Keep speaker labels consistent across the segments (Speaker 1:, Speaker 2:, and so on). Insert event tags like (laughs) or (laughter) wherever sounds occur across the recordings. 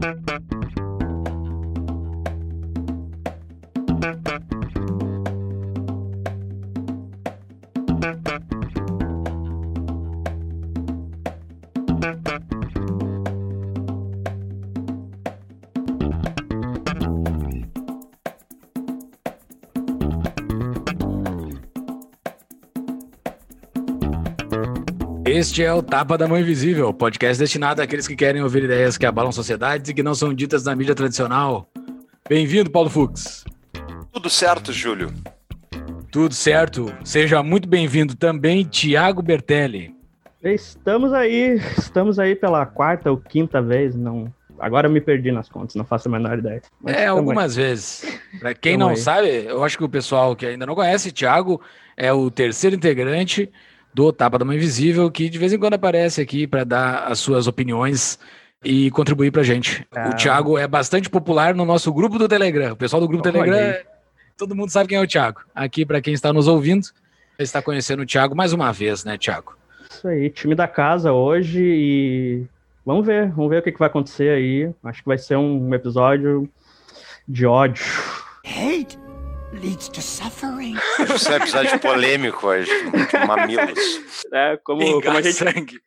Speaker 1: Thank you. Este é o Tapa da Mão Invisível, podcast destinado àqueles que querem ouvir ideias que abalam sociedades e que não são ditas na mídia tradicional. Bem-vindo, Paulo Fux.
Speaker 2: Tudo certo, Júlio.
Speaker 1: Tudo certo. Seja muito bem-vindo também, Tiago Bertelli.
Speaker 3: Estamos aí, estamos aí pela quarta ou quinta vez, não. Agora eu me perdi nas contas, não faço a menor ideia.
Speaker 1: Mas é, algumas aí. vezes. Para quem não aí. sabe, eu acho que o pessoal que ainda não conhece, Tiago é o terceiro integrante do Tapa da Mãe Invisível, que de vez em quando aparece aqui para dar as suas opiniões e contribuir pra gente. Ah. O Thiago é bastante popular no nosso grupo do Telegram. O pessoal do grupo do Telegram, todo mundo sabe quem é o Thiago. Aqui, para quem está nos ouvindo, está conhecendo o Thiago mais uma vez, né, Thiago?
Speaker 3: Isso aí, time da casa hoje e vamos ver, vamos ver o que, que vai acontecer aí. Acho que vai ser um episódio de ódio. Hate
Speaker 2: leads to suffering. (laughs) Isso é um episódio polêmico hoje, mamilos.
Speaker 3: É, como, como a gente. Sangue.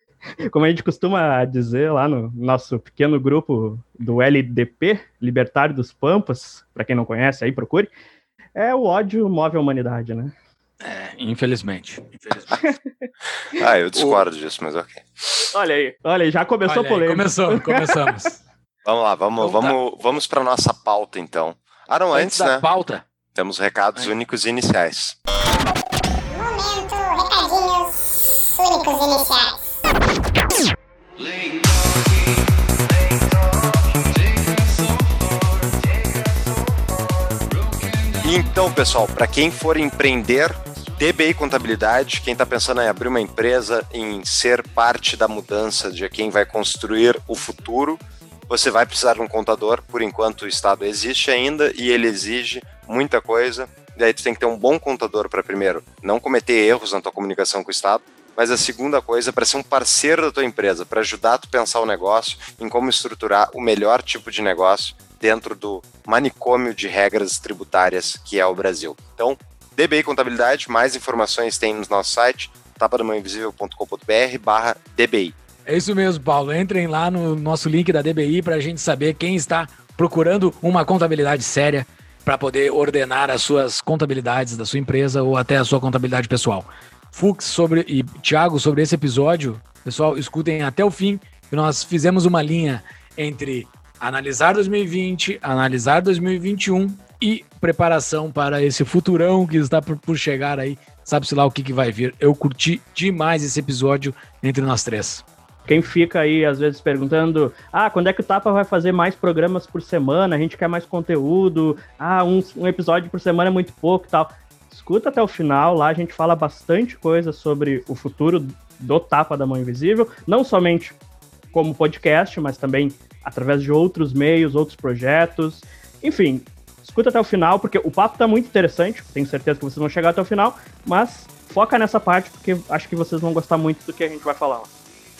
Speaker 3: Como a gente costuma dizer lá no nosso pequeno grupo do LDP, Libertário dos Pampas, para quem não conhece aí, procure, é o ódio move a humanidade, né?
Speaker 1: É, infelizmente. infelizmente.
Speaker 2: ah, eu discordo o... disso, mas ok.
Speaker 3: Olha aí, olha aí, já começou olha a polêmica.
Speaker 1: começou, começamos.
Speaker 2: vamos lá, vamos, então, vamos, tá. vamos para nossa pauta então. Ah, não, antes, antes da
Speaker 1: né? pauta.
Speaker 2: Temos recados únicos iniciais.
Speaker 4: Momento, recadinhos únicos iniciais.
Speaker 2: Então, pessoal, para quem for empreender, DBI Contabilidade, quem está pensando em abrir uma empresa, em ser parte da mudança de quem vai construir o futuro, você vai precisar de um contador, por enquanto o Estado existe ainda e ele exige muita coisa. E aí tu tem que ter um bom contador para primeiro não cometer erros na tua comunicação com o Estado, mas a segunda coisa para ser um parceiro da tua empresa, para ajudar tu a pensar o negócio, em como estruturar o melhor tipo de negócio dentro do manicômio de regras tributárias que é o Brasil. Então, DBI Contabilidade, mais informações tem no nosso site tapadamãoinvisível.com.br barra DBI.
Speaker 1: É isso mesmo, Paulo. Entrem lá no nosso link da DBI para a gente saber quem está procurando uma contabilidade séria para poder ordenar as suas contabilidades da sua empresa ou até a sua contabilidade pessoal. Fux sobre e Thiago sobre esse episódio, pessoal, escutem até o fim. Nós fizemos uma linha entre analisar 2020, analisar 2021 e preparação para esse futurão que está por, chegar aí. Sabe-se lá o que, que vai vir. Eu curti demais esse episódio entre nós três.
Speaker 3: Quem fica aí, às vezes, perguntando: ah, quando é que o Tapa vai fazer mais programas por semana? A gente quer mais conteúdo. Ah, um, um episódio por semana é muito pouco e tal. Escuta até o final, lá a gente fala bastante coisa sobre o futuro do Tapa da Mão Invisível, não somente como podcast, mas também através de outros meios, outros projetos. Enfim, escuta até o final, porque o papo tá muito interessante, tenho certeza que vocês vão chegar até o final, mas foca nessa parte, porque acho que vocês vão gostar muito do que a gente vai falar.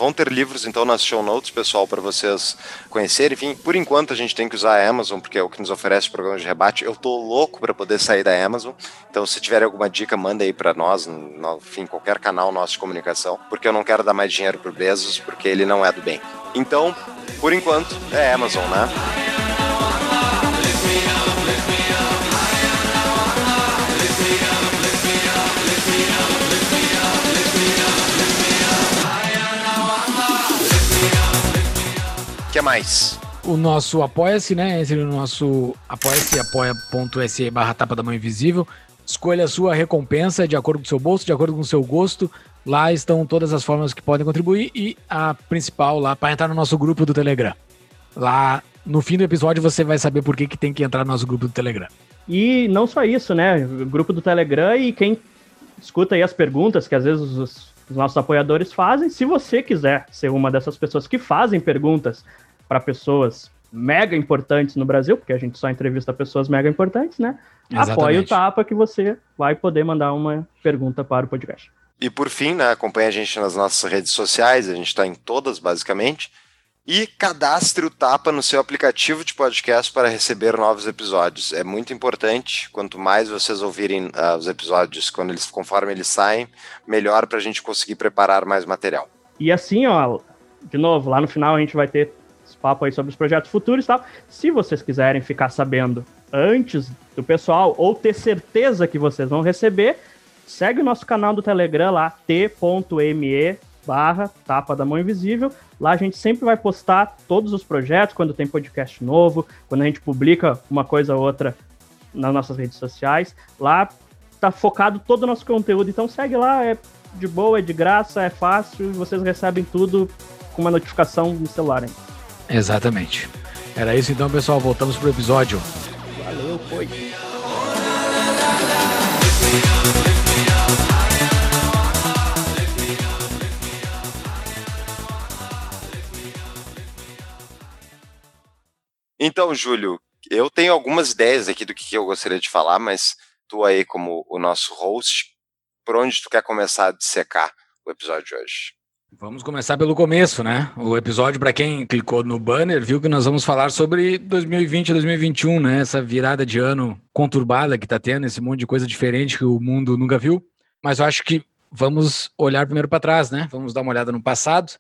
Speaker 2: Vão ter livros então nas show notes, pessoal, para vocês conhecerem. Enfim, por enquanto a gente tem que usar a Amazon, porque é o que nos oferece o programa de rebate. Eu tô louco para poder sair da Amazon. Então, se tiver alguma dica, manda aí para nós, no, enfim, qualquer canal nosso de comunicação, porque eu não quero dar mais dinheiro pro Bezos, porque ele não é do bem. Então, por enquanto, é Amazon, né? Mais?
Speaker 1: O nosso Apoia-se, né? Entre no nosso apoia-se, apoia.se barra tapa da mão invisível. Escolha a sua recompensa de acordo com o seu bolso, de acordo com o seu gosto. Lá estão todas as formas que podem contribuir e a principal lá para entrar no nosso grupo do Telegram. Lá no fim do episódio você vai saber por que, que tem que entrar no nosso grupo do Telegram.
Speaker 3: E não só isso, né? O grupo do Telegram e quem escuta aí as perguntas que às vezes os, os nossos apoiadores fazem. Se você quiser ser uma dessas pessoas que fazem perguntas para pessoas mega importantes no Brasil, porque a gente só entrevista pessoas mega importantes, né? Exatamente. Apoie o Tapa que você vai poder mandar uma pergunta para o podcast.
Speaker 2: E por fim, né, acompanhe a gente nas nossas redes sociais, a gente está em todas basicamente. e cadastre o Tapa no seu aplicativo de podcast para receber novos episódios. É muito importante. Quanto mais vocês ouvirem uh, os episódios quando eles, conforme eles saem, melhor para a gente conseguir preparar mais material.
Speaker 3: E assim, ó, de novo, lá no final a gente vai ter papo aí sobre os projetos futuros e tal. Se vocês quiserem ficar sabendo antes do pessoal ou ter certeza que vocês vão receber, segue o nosso canal do Telegram lá, t.me barra Tapa da Mão Invisível. Lá a gente sempre vai postar todos os projetos, quando tem podcast novo, quando a gente publica uma coisa ou outra nas nossas redes sociais. Lá tá focado todo o nosso conteúdo, então segue lá, é de boa, é de graça, é fácil, vocês recebem tudo com uma notificação no celular. Hein?
Speaker 1: Exatamente. Era isso então, pessoal. Voltamos pro episódio.
Speaker 3: Valeu, foi.
Speaker 2: Então, Júlio, eu tenho algumas ideias aqui do que eu gostaria de falar, mas tu aí como o nosso host, por onde tu quer começar a dissecar o episódio de hoje?
Speaker 1: Vamos começar pelo começo, né? O episódio, para quem clicou no banner, viu que nós vamos falar sobre 2020 e 2021, né? Essa virada de ano conturbada que tá tendo, esse monte de coisa diferente que o mundo nunca viu. Mas eu acho que vamos olhar primeiro para trás, né? Vamos dar uma olhada no passado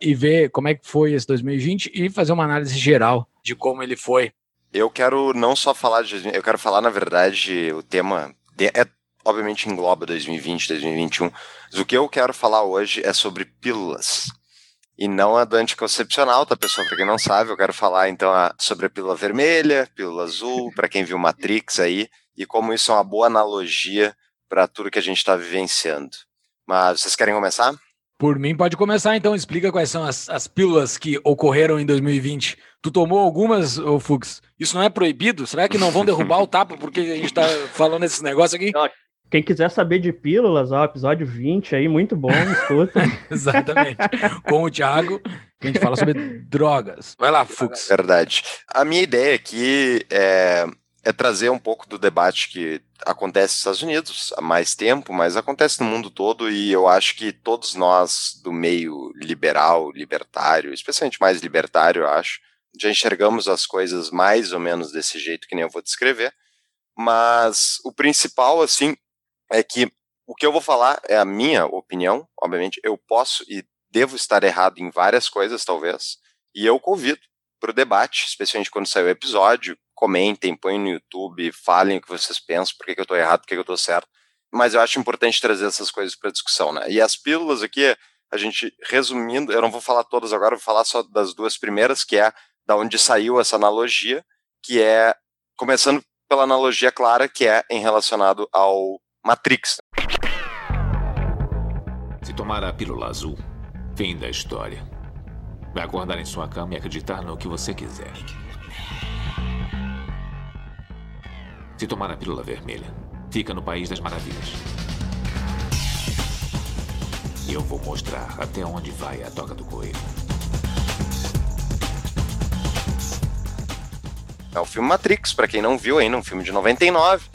Speaker 1: e ver como é que foi esse 2020 e fazer uma análise geral de como ele foi.
Speaker 2: Eu quero não só falar de. Eu quero falar, na verdade, o tema. É, obviamente engloba 2020, 2021. Mas o que eu quero falar hoje é sobre pílulas. E não a do anticoncepcional, tá, pessoal? Para quem não sabe, eu quero falar então a, sobre a pílula vermelha, pílula azul, (laughs) para quem viu Matrix aí, e como isso é uma boa analogia para tudo que a gente está vivenciando. Mas vocês querem começar?
Speaker 1: Por mim, pode começar então. Explica quais são as, as pílulas que ocorreram em 2020. Tu tomou algumas, ô Fux? Isso não é proibido? Será que não vão derrubar o tapa porque a gente tá falando esses negócios aqui?
Speaker 3: Quem quiser saber de pílulas, ó, episódio 20 aí, muito bom, (laughs) escuta.
Speaker 1: Exatamente. Com o Thiago, a gente fala sobre drogas. Vai lá, Fux.
Speaker 2: É verdade. A minha ideia aqui é é trazer um pouco do debate que acontece nos Estados Unidos há mais tempo, mas acontece no mundo todo e eu acho que todos nós do meio liberal, libertário, especialmente mais libertário, eu acho, já enxergamos as coisas mais ou menos desse jeito que nem eu vou descrever. Mas o principal, assim, é que o que eu vou falar é a minha opinião, obviamente, eu posso e devo estar errado em várias coisas, talvez, e eu convido para o debate, especialmente quando sair o episódio, comentem, põem no YouTube, falem o que vocês pensam, por que, eu estou errado, por que, que eu estou certo. Mas eu acho importante trazer essas coisas para discussão, né? E as pílulas aqui, a gente resumindo, eu não vou falar todas agora, vou falar só das duas primeiras, que é da onde saiu essa analogia, que é começando pela analogia clara, que é em relacionado ao Matrix.
Speaker 5: Se tomar a pílula azul, fim da história. Vai acordar em sua cama e acreditar no que você quiser. Se tomar a pílula vermelha, fica no País das Maravilhas. E eu vou mostrar até onde vai a toca do coelho.
Speaker 2: É o filme Matrix, para quem não viu ainda, um filme de 99.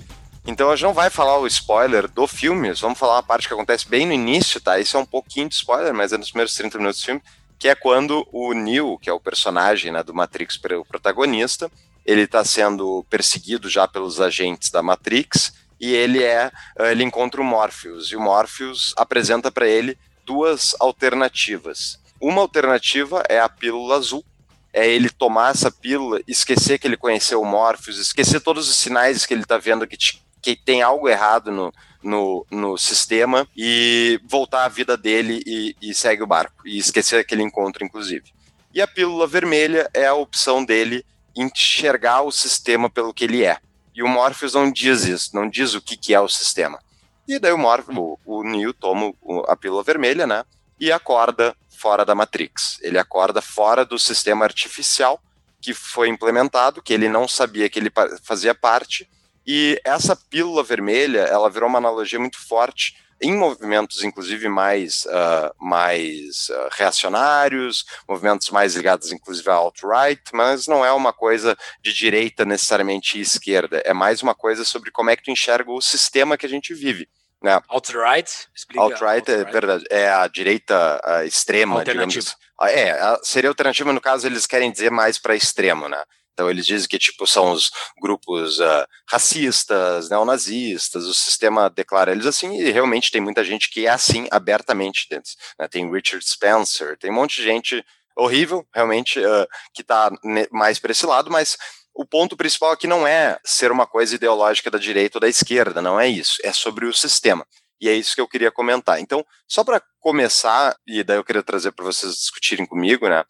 Speaker 2: Então a gente não vai falar o spoiler do filme, vamos falar uma parte que acontece bem no início, tá? Isso é um pouquinho de spoiler, mas é nos primeiros 30 minutos do filme, que é quando o Neo, que é o personagem né, do Matrix, o protagonista, ele está sendo perseguido já pelos agentes da Matrix e ele é ele encontra o Morpheus e o Morpheus apresenta para ele duas alternativas. Uma alternativa é a pílula azul, é ele tomar essa pílula, esquecer que ele conheceu o Morpheus, esquecer todos os sinais que ele está vendo que, que tem algo errado no, no, no sistema e voltar à vida dele e, e segue o barco, e esquecer aquele encontro, inclusive. E a pílula vermelha é a opção dele enxergar o sistema pelo que ele é. E o Morpheus não diz isso, não diz o que, que é o sistema. E daí o Morpheus, o, o Neo toma a pílula vermelha, né? E acorda fora da Matrix. Ele acorda fora do sistema artificial que foi implementado, que ele não sabia que ele fazia parte. E essa pílula vermelha, ela virou uma analogia muito forte em movimentos, inclusive, mais, uh, mais uh, reacionários, movimentos mais ligados, inclusive, à alt-right, mas não é uma coisa de direita necessariamente e esquerda, é mais uma coisa sobre como é que tu enxerga o sistema que a gente vive. né?
Speaker 1: Alt-right?
Speaker 2: Alt-right é verdade, é a direita a extrema, digamos. Ah, É, seria alternativa, no caso, eles querem dizer mais para extremo, né? Então eles dizem que tipo são os grupos ah, racistas, neonazistas, o sistema declara eles assim, e realmente tem muita gente que é assim abertamente dentro. né? Tem Richard Spencer, tem um monte de gente horrível, realmente, ah, que está mais para esse lado, mas o ponto principal aqui não é ser uma coisa ideológica da direita ou da esquerda, não é isso, é sobre o sistema. E é isso que eu queria comentar. Então, só para começar, e daí eu queria trazer para vocês discutirem comigo, né?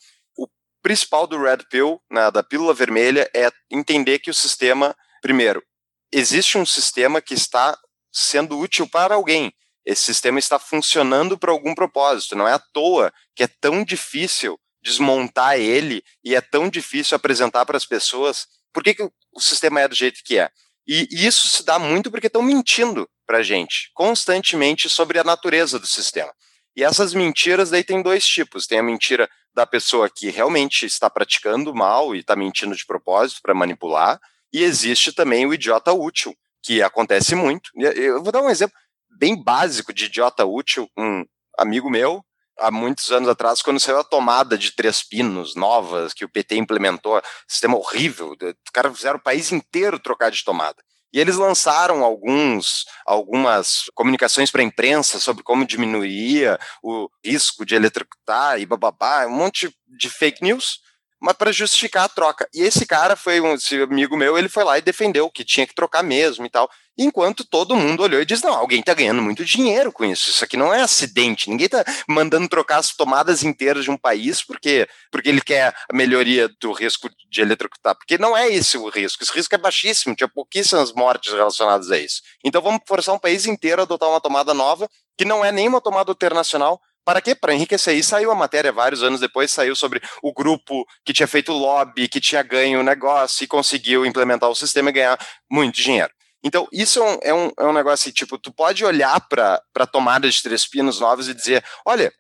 Speaker 2: Principal do Red Pill, né, da pílula vermelha, é entender que o sistema, primeiro, existe um sistema que está sendo útil para alguém. Esse sistema está funcionando para algum propósito. Não é à toa que é tão difícil desmontar ele e é tão difícil apresentar para as pessoas por que, que o sistema é do jeito que é. E isso se dá muito porque estão mentindo para a gente constantemente sobre a natureza do sistema. E essas mentiras daí tem dois tipos. Tem a mentira da pessoa que realmente está praticando mal e está mentindo de propósito para manipular, e existe também o idiota útil, que acontece muito. Eu vou dar um exemplo bem básico de idiota útil. Um amigo meu, há muitos anos atrás, quando saiu a tomada de três pinos novas que o PT implementou, sistema horrível, os caras fizeram o país inteiro trocar de tomada. E eles lançaram alguns, algumas comunicações para a imprensa sobre como diminuiria o risco de eletrocutar e bababá, um monte de fake news, mas para justificar a troca. E esse cara foi um amigo meu, ele foi lá e defendeu que tinha que trocar mesmo e tal. Enquanto todo mundo olhou e disse: não, alguém está ganhando muito dinheiro com isso. Isso aqui não é acidente. Ninguém está mandando trocar as tomadas inteiras de um país porque, porque ele quer a melhoria do risco de eletrocutar. Porque não é esse o risco. Esse risco é baixíssimo. Tinha pouquíssimas mortes relacionadas a isso. Então vamos forçar um país inteiro a adotar uma tomada nova, que não é nem uma tomada internacional. Para quê? Para enriquecer. E saiu a matéria vários anos depois, saiu sobre o grupo que tinha feito lobby, que tinha ganho o negócio e conseguiu implementar o sistema e ganhar muito dinheiro. Então, isso é um, é um, é um negócio assim, tipo, tu pode olhar para a tomada de três pinos novos e dizer, olha,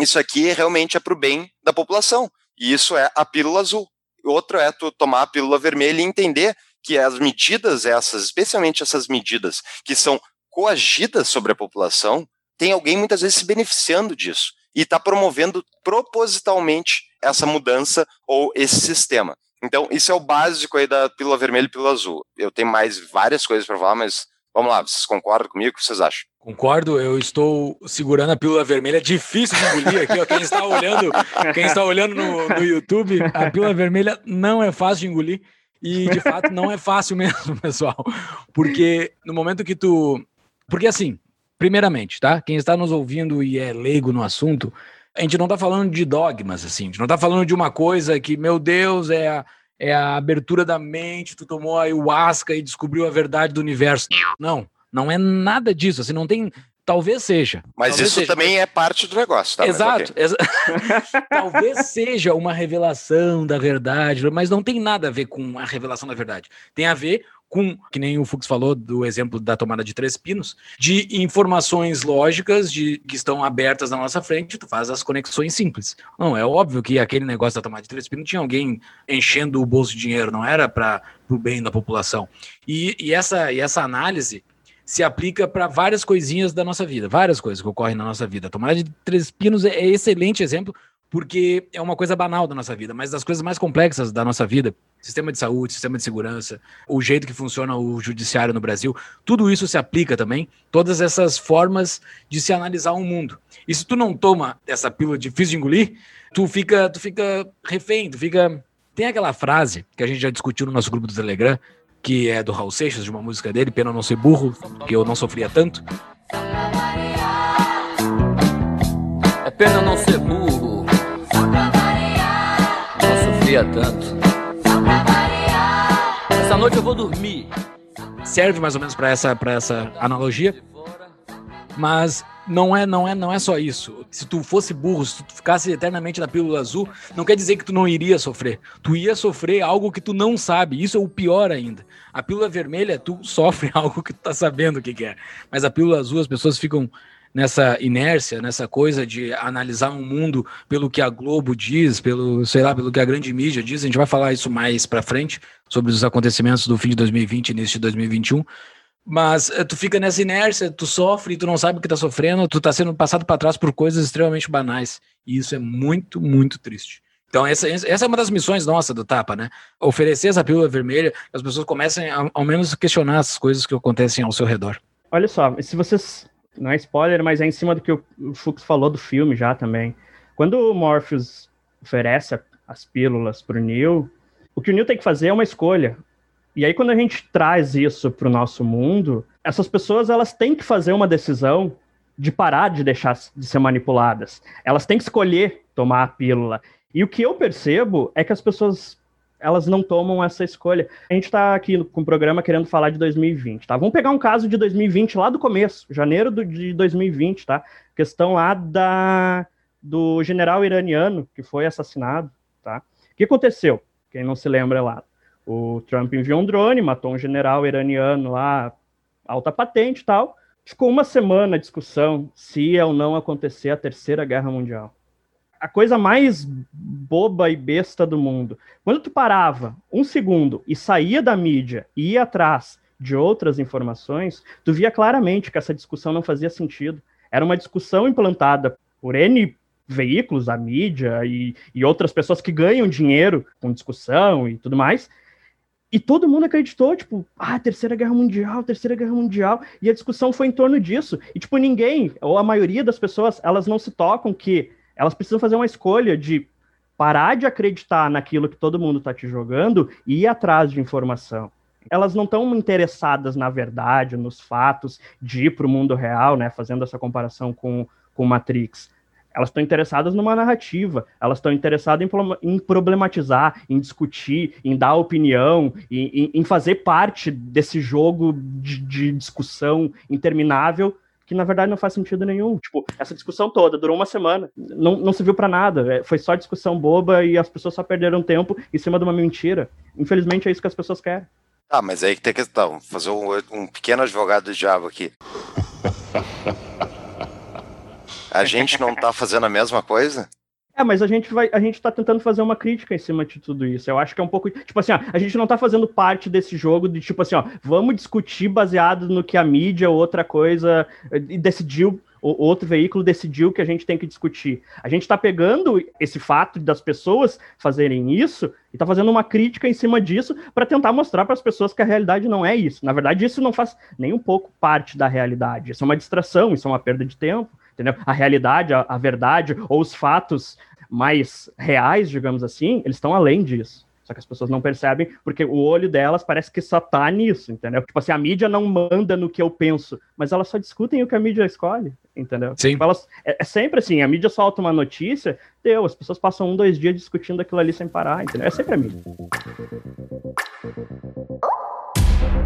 Speaker 2: isso aqui realmente é para o bem da população. E isso é a pílula azul. Outro é tu tomar a pílula vermelha e entender que as medidas essas, especialmente essas medidas que são coagidas sobre a população, tem alguém muitas vezes se beneficiando disso e está promovendo propositalmente essa mudança ou esse sistema. Então, isso é o básico aí da pílula vermelha e pílula azul. Eu tenho mais várias coisas para falar, mas vamos lá, vocês concordam comigo? O que vocês acham?
Speaker 1: Concordo, eu estou segurando a pílula vermelha, é difícil de engolir aqui, ó. Quem está olhando, quem está olhando no, no YouTube, a pílula vermelha não é fácil de engolir. E de fato não é fácil mesmo, (laughs) pessoal. Porque no momento que tu. Porque assim, primeiramente, tá? Quem está nos ouvindo e é leigo no assunto, a gente não está falando de dogmas, assim, a gente não está falando de uma coisa que, meu Deus, é a, é a abertura da mente, tu tomou a ayahuasca e descobriu a verdade do universo. Não, não é nada disso, assim, não tem. Talvez seja.
Speaker 2: Mas
Speaker 1: talvez
Speaker 2: isso
Speaker 1: seja,
Speaker 2: também é parte do negócio, tá?
Speaker 1: Exato.
Speaker 2: ok.
Speaker 1: exa- (laughs) Talvez seja uma revelação da verdade, mas não tem nada a ver com a revelação da verdade. Tem a ver com, que nem o Fux falou do exemplo da tomada de três pinos, de informações lógicas de, que estão abertas na nossa frente, tu faz as conexões simples. Não, é óbvio que aquele negócio da tomada de três pinos tinha alguém enchendo o bolso de dinheiro, não era para o bem da população. E, e, essa, e essa análise se aplica para várias coisinhas da nossa vida, várias coisas que ocorrem na nossa vida. A tomada de três pinos é, é excelente exemplo, porque é uma coisa banal da nossa vida, mas das coisas mais complexas da nossa vida, sistema de saúde, sistema de segurança, o jeito que funciona o judiciário no Brasil, tudo isso se aplica também, todas essas formas de se analisar um mundo. E se tu não toma essa pílula difícil de engolir, tu fica, tu fica refém, tu fica... Tem aquela frase que a gente já discutiu no nosso grupo do Telegram, que é do Raul Seixas, de uma música dele, Pena Não Ser Burro, que eu não sofria tanto.
Speaker 6: É pena não ser burro. Não sofria tanto. Essa noite eu vou dormir.
Speaker 1: Serve mais ou menos para essa, pra essa analogia, mas não é, não é, não é só isso. Se tu fosse burro, se tu ficasse eternamente na pílula azul, não quer dizer que tu não iria sofrer. Tu ia sofrer algo que tu não sabe. Isso é o pior ainda. A pílula vermelha, tu sofre (laughs) algo que tu tá sabendo o que, que é. Mas a pílula azul, as pessoas ficam nessa inércia, nessa coisa de analisar um mundo pelo que a Globo diz, pelo, sei lá, pelo que a grande mídia diz. A gente vai falar isso mais para frente sobre os acontecimentos do fim de 2020 e início de 2021. Mas eh, tu fica nessa inércia, tu sofre, tu não sabe o que tá sofrendo, tu tá sendo passado para trás por coisas extremamente banais. E isso é muito, muito triste. Então, essa, essa é uma das missões nossa do Tapa, né? Oferecer essa pílula vermelha, as pessoas comecem a, ao menos questionar as coisas que acontecem ao seu redor.
Speaker 3: Olha só, se vocês. Não é spoiler, mas é em cima do que o Fux falou do filme já também. Quando o Morpheus oferece as pílulas pro Neil, o que o Neil tem que fazer é uma escolha. E aí, quando a gente traz isso para o nosso mundo, essas pessoas elas têm que fazer uma decisão de parar de deixar de ser manipuladas. Elas têm que escolher tomar a pílula. E o que eu percebo é que as pessoas elas não tomam essa escolha. A gente está aqui com o programa querendo falar de 2020, tá? Vamos pegar um caso de 2020 lá do começo, janeiro do, de 2020, tá? Questão lá da, do general iraniano que foi assassinado, tá? O que aconteceu? Quem não se lembra lá. O Trump enviou um drone, matou um general iraniano lá, alta patente e tal. Ficou uma semana a discussão se ia ou não acontecer a Terceira Guerra Mundial. A coisa mais boba e besta do mundo. Quando tu parava um segundo e saía da mídia e ia atrás de outras informações, tu via claramente que essa discussão não fazia sentido. Era uma discussão implantada por N veículos, a mídia e, e outras pessoas que ganham dinheiro com discussão e tudo mais, e todo mundo acreditou, tipo, ah, Terceira Guerra Mundial, Terceira Guerra Mundial, e a discussão foi em torno disso. E, tipo, ninguém, ou a maioria das pessoas, elas não se tocam que elas precisam fazer uma escolha de parar de acreditar naquilo que todo mundo está te jogando e ir atrás de informação. Elas não estão interessadas na verdade, nos fatos, de ir para o mundo real, né, fazendo essa comparação com, com Matrix elas estão interessadas numa narrativa, elas estão interessadas em, em, problematizar, em discutir, em dar opinião, em, em fazer parte desse jogo de, de, discussão interminável que na verdade não faz sentido nenhum. Tipo, essa discussão toda durou uma semana, não, não serviu para nada, é, foi só discussão boba e as pessoas só perderam tempo em cima de uma mentira. Infelizmente é isso que as pessoas querem.
Speaker 2: Ah, mas aí que tem questão, fazer um, um pequeno advogado de diabo aqui. A gente não tá fazendo a mesma coisa?
Speaker 3: É, mas a gente vai, a gente tá tentando fazer uma crítica em cima de tudo isso. Eu acho que é um pouco, tipo assim, ó, a gente não tá fazendo parte desse jogo de tipo assim, ó, vamos discutir baseado no que a mídia ou outra coisa decidiu, ou outro veículo decidiu que a gente tem que discutir. A gente tá pegando esse fato das pessoas fazerem isso e tá fazendo uma crítica em cima disso para tentar mostrar para as pessoas que a realidade não é isso. Na verdade, isso não faz nem um pouco parte da realidade. Isso é uma distração, isso é uma perda de tempo entendeu? A realidade, a, a verdade ou os fatos mais reais, digamos assim, eles estão além disso. Só que as pessoas não percebem, porque o olho delas parece que só tá nisso, entendeu? Tipo assim, a mídia não manda no que eu penso, mas elas só discutem o que a mídia escolhe, entendeu?
Speaker 1: Sim.
Speaker 3: Tipo, elas, é, é, sempre assim, a mídia solta uma notícia, deu, as pessoas passam um, dois dias discutindo aquilo ali sem parar, entendeu? É sempre a mídia.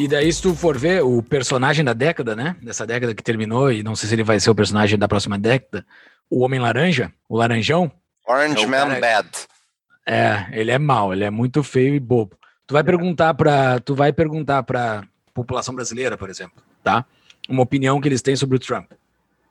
Speaker 1: E daí, se tu for ver o personagem da década, né? Dessa década que terminou, e não sei se ele vai ser o personagem da próxima década, o Homem Laranja, o Laranjão.
Speaker 2: Orange é Man cara... Bad.
Speaker 1: É, ele é mau, ele é muito feio e bobo. Tu vai perguntar para, tu vai perguntar para população brasileira, por exemplo, tá? Uma opinião que eles têm sobre o Trump,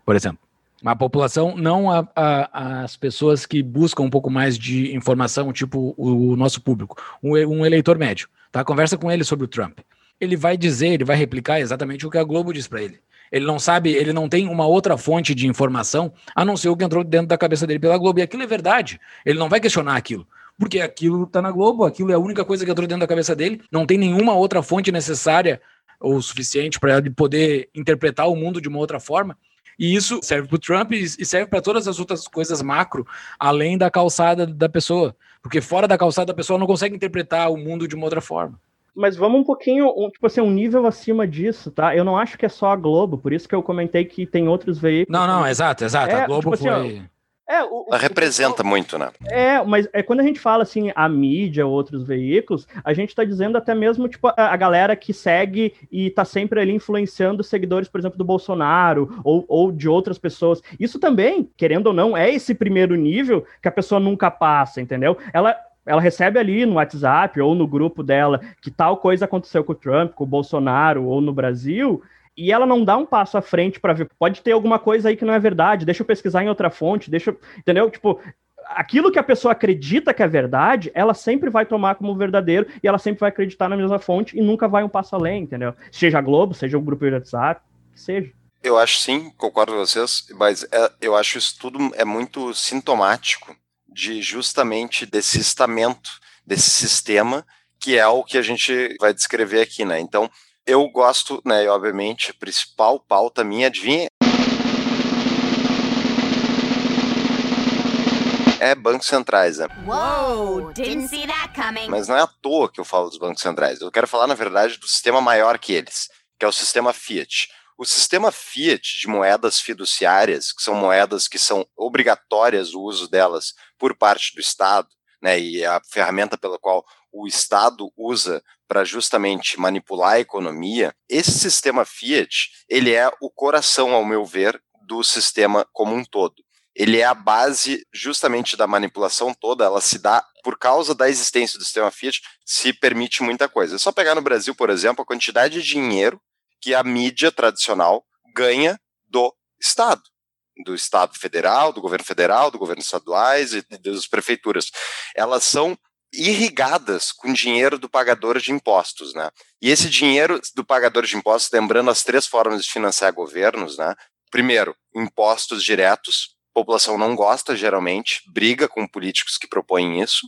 Speaker 1: por exemplo. A população, não a, a, as pessoas que buscam um pouco mais de informação, tipo o, o nosso público, um, um eleitor médio, tá? Conversa com ele sobre o Trump ele vai dizer, ele vai replicar exatamente o que a Globo diz para ele. Ele não sabe, ele não tem uma outra fonte de informação a não ser o que entrou dentro da cabeça dele pela Globo. E aquilo é verdade. Ele não vai questionar aquilo. Porque aquilo está na Globo, aquilo é a única coisa que entrou dentro da cabeça dele. Não tem nenhuma outra fonte necessária ou suficiente para ele poder interpretar o mundo de uma outra forma. E isso serve para o Trump e serve para todas as outras coisas macro, além da calçada da pessoa. Porque fora da calçada, a pessoa não consegue interpretar o mundo de uma outra forma
Speaker 3: mas vamos um pouquinho, um, tipo assim, um nível acima disso, tá? Eu não acho que é só a Globo, por isso que eu comentei que tem outros veículos.
Speaker 1: Não, não, exato, exato. É, a Globo tipo assim, foi.
Speaker 3: É, o,
Speaker 2: Ela representa muito, né?
Speaker 3: É, mas é quando a gente fala assim, a mídia, outros veículos, a gente tá dizendo até mesmo, tipo, a, a galera que segue e tá sempre ali influenciando seguidores, por exemplo, do Bolsonaro ou, ou de outras pessoas. Isso também, querendo ou não, é esse primeiro nível que a pessoa nunca passa, entendeu? Ela, ela recebe ali no WhatsApp ou no grupo dela que tal coisa aconteceu com o Trump, com o Bolsonaro ou no Brasil, e ela não dá um passo à frente para ver. Pode ter alguma coisa aí que não é verdade, deixa eu pesquisar em outra fonte, deixa eu. Entendeu? Tipo, aquilo que a pessoa acredita que é verdade, ela sempre vai tomar como verdadeiro e ela sempre vai acreditar na mesma fonte e nunca vai um passo além, entendeu? Seja a Globo, seja o grupo de WhatsApp, que seja.
Speaker 2: Eu acho sim, concordo com vocês, mas é, eu acho isso tudo é muito sintomático de justamente desse estamento, desse sistema, que é o que a gente vai descrever aqui, né? Então, eu gosto, né, e obviamente, a principal pauta minha, adivinha? É bancos centrais, né?
Speaker 7: Whoa, didn't see that coming.
Speaker 2: Mas não é à toa que eu falo dos bancos centrais. Eu quero falar, na verdade, do sistema maior que eles, que é o sistema Fiat. O sistema Fiat de moedas fiduciárias, que são moedas que são obrigatórias o uso delas por parte do Estado, né, e é a ferramenta pela qual o Estado usa para justamente manipular a economia, esse sistema Fiat, ele é o coração, ao meu ver, do sistema como um todo. Ele é a base justamente da manipulação toda, ela se dá por causa da existência do sistema Fiat, se permite muita coisa. É só pegar no Brasil, por exemplo, a quantidade de dinheiro que a mídia tradicional ganha do Estado do Estado federal, do governo federal, do governo estaduais e das prefeituras. Elas são irrigadas com dinheiro do pagador de impostos, né? E esse dinheiro do pagador de impostos, lembrando as três formas de financiar governos, né? Primeiro, impostos diretos, a população não gosta geralmente, briga com políticos que propõem isso.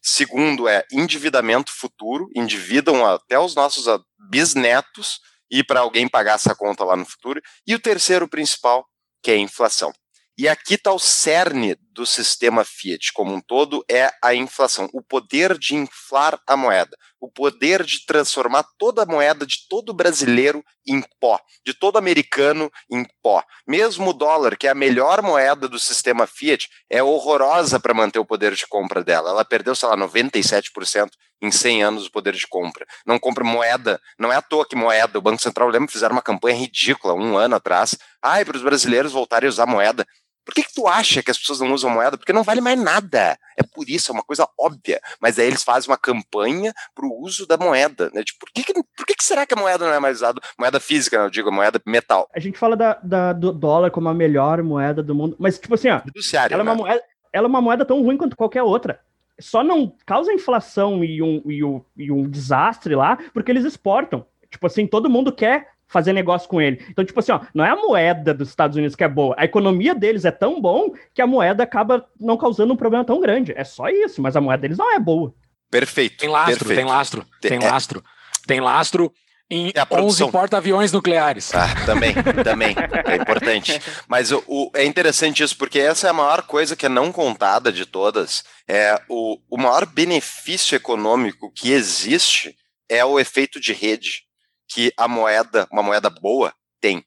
Speaker 2: Segundo é endividamento futuro, endividam até os nossos bisnetos e para alguém pagar essa conta lá no futuro. E o terceiro principal, que é a inflação. E aqui está o cerne do sistema Fiat como um todo, é a inflação, o poder de inflar a moeda, o poder de transformar toda a moeda de todo brasileiro em pó, de todo americano em pó. Mesmo o dólar, que é a melhor moeda do sistema Fiat, é horrorosa para manter o poder de compra dela. Ela perdeu, sei lá, 97% em 100 anos o poder de compra. Não compra moeda, não é à toa que moeda, o Banco Central, lembra, fizeram uma campanha ridícula um ano atrás, ai, para os brasileiros voltarem a usar moeda. Por que, que tu acha que as pessoas não usam moeda? Porque não vale mais nada. É por isso, é uma coisa óbvia. Mas aí eles fazem uma campanha para o uso da moeda. Né? Tipo, por que, que, por que, que será que a moeda não é mais usada? Moeda física, eu digo, moeda metal.
Speaker 3: A gente fala da, da- do dólar como a melhor moeda do mundo, mas tipo assim, ó,
Speaker 2: Fiduciária,
Speaker 3: ela é, uma
Speaker 2: né?
Speaker 3: moeda, ela é uma moeda tão ruim quanto qualquer outra. Só não causa inflação e um, e um, e um desastre lá, porque eles exportam. Tipo assim, todo mundo quer fazer negócio com ele. Então, tipo assim, ó, não é a moeda dos Estados Unidos que é boa. A economia deles é tão bom que a moeda acaba não causando um problema tão grande. É só isso, mas a moeda deles não é boa.
Speaker 2: Perfeito.
Speaker 1: Tem lastro,
Speaker 2: perfeito.
Speaker 1: tem lastro, tem
Speaker 2: É.
Speaker 1: lastro. Tem lastro em
Speaker 2: É a
Speaker 1: 11
Speaker 2: produção.
Speaker 1: porta-aviões nucleares.
Speaker 2: Ah, também, também. É importante. (laughs) Mas o, o- é interessante isso, porque essa é a maior coisa que é não contada de todas. É o, o maior benefício econômico que existe é o efeito de rede, que a moeda, uma moeda boa, tem.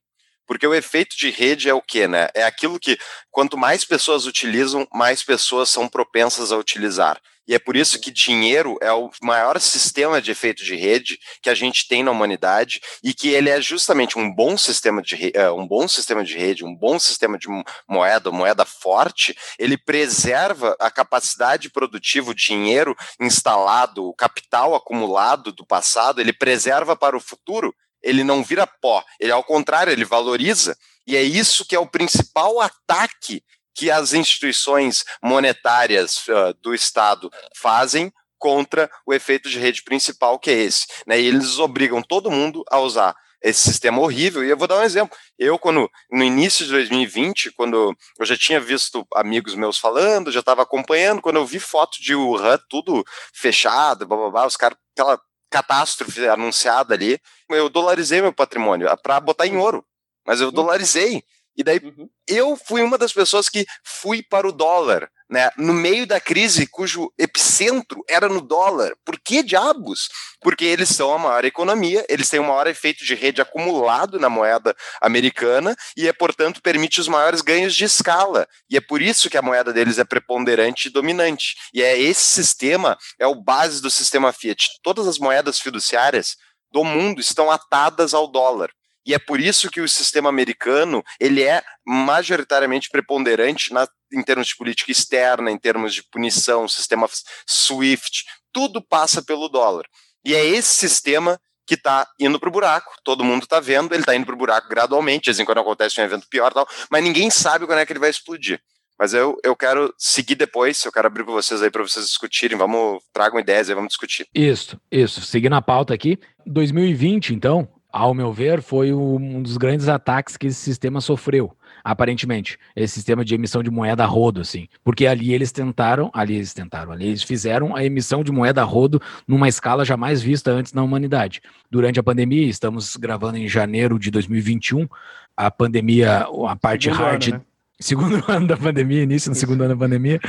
Speaker 2: Porque o efeito de rede é o quê, né? É aquilo que, quanto mais pessoas utilizam, mais pessoas são propensas a utilizar. E é por isso que dinheiro é o maior sistema de efeito de rede que a gente tem na humanidade e que ele é justamente um bom sistema de, eh, um bom sistema de rede, um bom sistema de mo- moeda, moeda forte, ele preserva a capacidade produtiva, o dinheiro instalado, o capital acumulado do passado, ele preserva para o futuro, ele não vira pó, ele ao contrário, ele valoriza. E é isso que é o principal ataque que as instituições monetárias ah, do Estado fazem contra o efeito de rede principal, que é esse. Né? E eles obrigam todo mundo a usar esse sistema horrível. E eu vou dar um exemplo. Eu, quando no início de 2020, quando eu já tinha visto amigos meus falando, já estava acompanhando, quando eu vi foto de Wuhan tudo fechado, blá, blá, blá, os caras, aquela catástrofe anunciada ali, eu dolarizei meu patrimônio para botar em ouro. Mas eu dolarizei. E daí eu fui uma das pessoas que fui para o dólar né, no meio da crise cujo epicentro era no dólar. Por que diabos? Porque eles são a maior economia, eles têm o maior efeito de rede acumulado na moeda americana e é, portanto, permite os maiores ganhos de escala. E é por isso que a moeda deles é preponderante e dominante. E é esse sistema, é o base do sistema Fiat. Todas as moedas fiduciárias do mundo estão atadas ao dólar. E é por isso que o sistema americano ele é majoritariamente preponderante na, em termos de política externa, em termos de punição, sistema SWIFT, tudo passa pelo dólar. E é esse sistema que está indo para o buraco. Todo mundo está vendo, ele está indo para o buraco gradualmente, de vez em quando acontece um evento pior tal, mas ninguém sabe quando é que ele vai explodir. Mas eu, eu quero seguir depois, eu quero abrir para vocês aí para vocês discutirem, vamos, tragam ideias aí, vamos discutir.
Speaker 1: Isso, isso. Seguindo a pauta aqui, 2020, então, ao meu ver, foi um dos grandes ataques que esse sistema sofreu, aparentemente. Esse sistema de emissão de moeda a rodo, assim. Porque ali eles tentaram, ali eles tentaram, ali eles fizeram a emissão de moeda a rodo numa escala jamais vista antes na humanidade. Durante a pandemia, estamos gravando em janeiro de 2021, a pandemia, a parte
Speaker 3: Segundo
Speaker 1: hard.
Speaker 3: ano, né?
Speaker 1: Segundo (laughs) ano da pandemia, início do segundo ano da pandemia.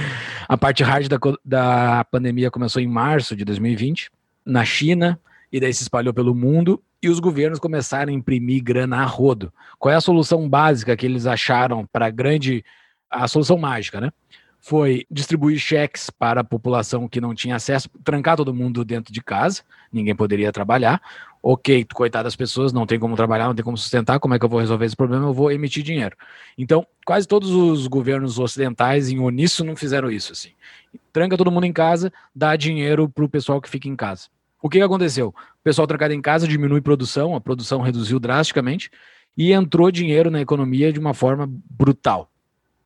Speaker 1: A parte hard da, da pandemia começou em março de 2020, na China, e daí se espalhou pelo mundo, e os governos começaram a imprimir grana a rodo. Qual é a solução básica que eles acharam para a grande. a solução mágica, né? Foi distribuir cheques para a população que não tinha acesso, trancar todo mundo dentro de casa, ninguém poderia trabalhar. Ok, coitado das pessoas, não tem como trabalhar, não tem como sustentar, como é que eu vou resolver esse problema? Eu vou emitir dinheiro. Então, quase todos os governos ocidentais em uníssono fizeram isso, assim. Tranca todo mundo em casa, dá dinheiro para o pessoal que fica em casa. O que que aconteceu? O pessoal trancado em casa diminui produção, a produção reduziu drasticamente e entrou dinheiro na economia de uma forma brutal.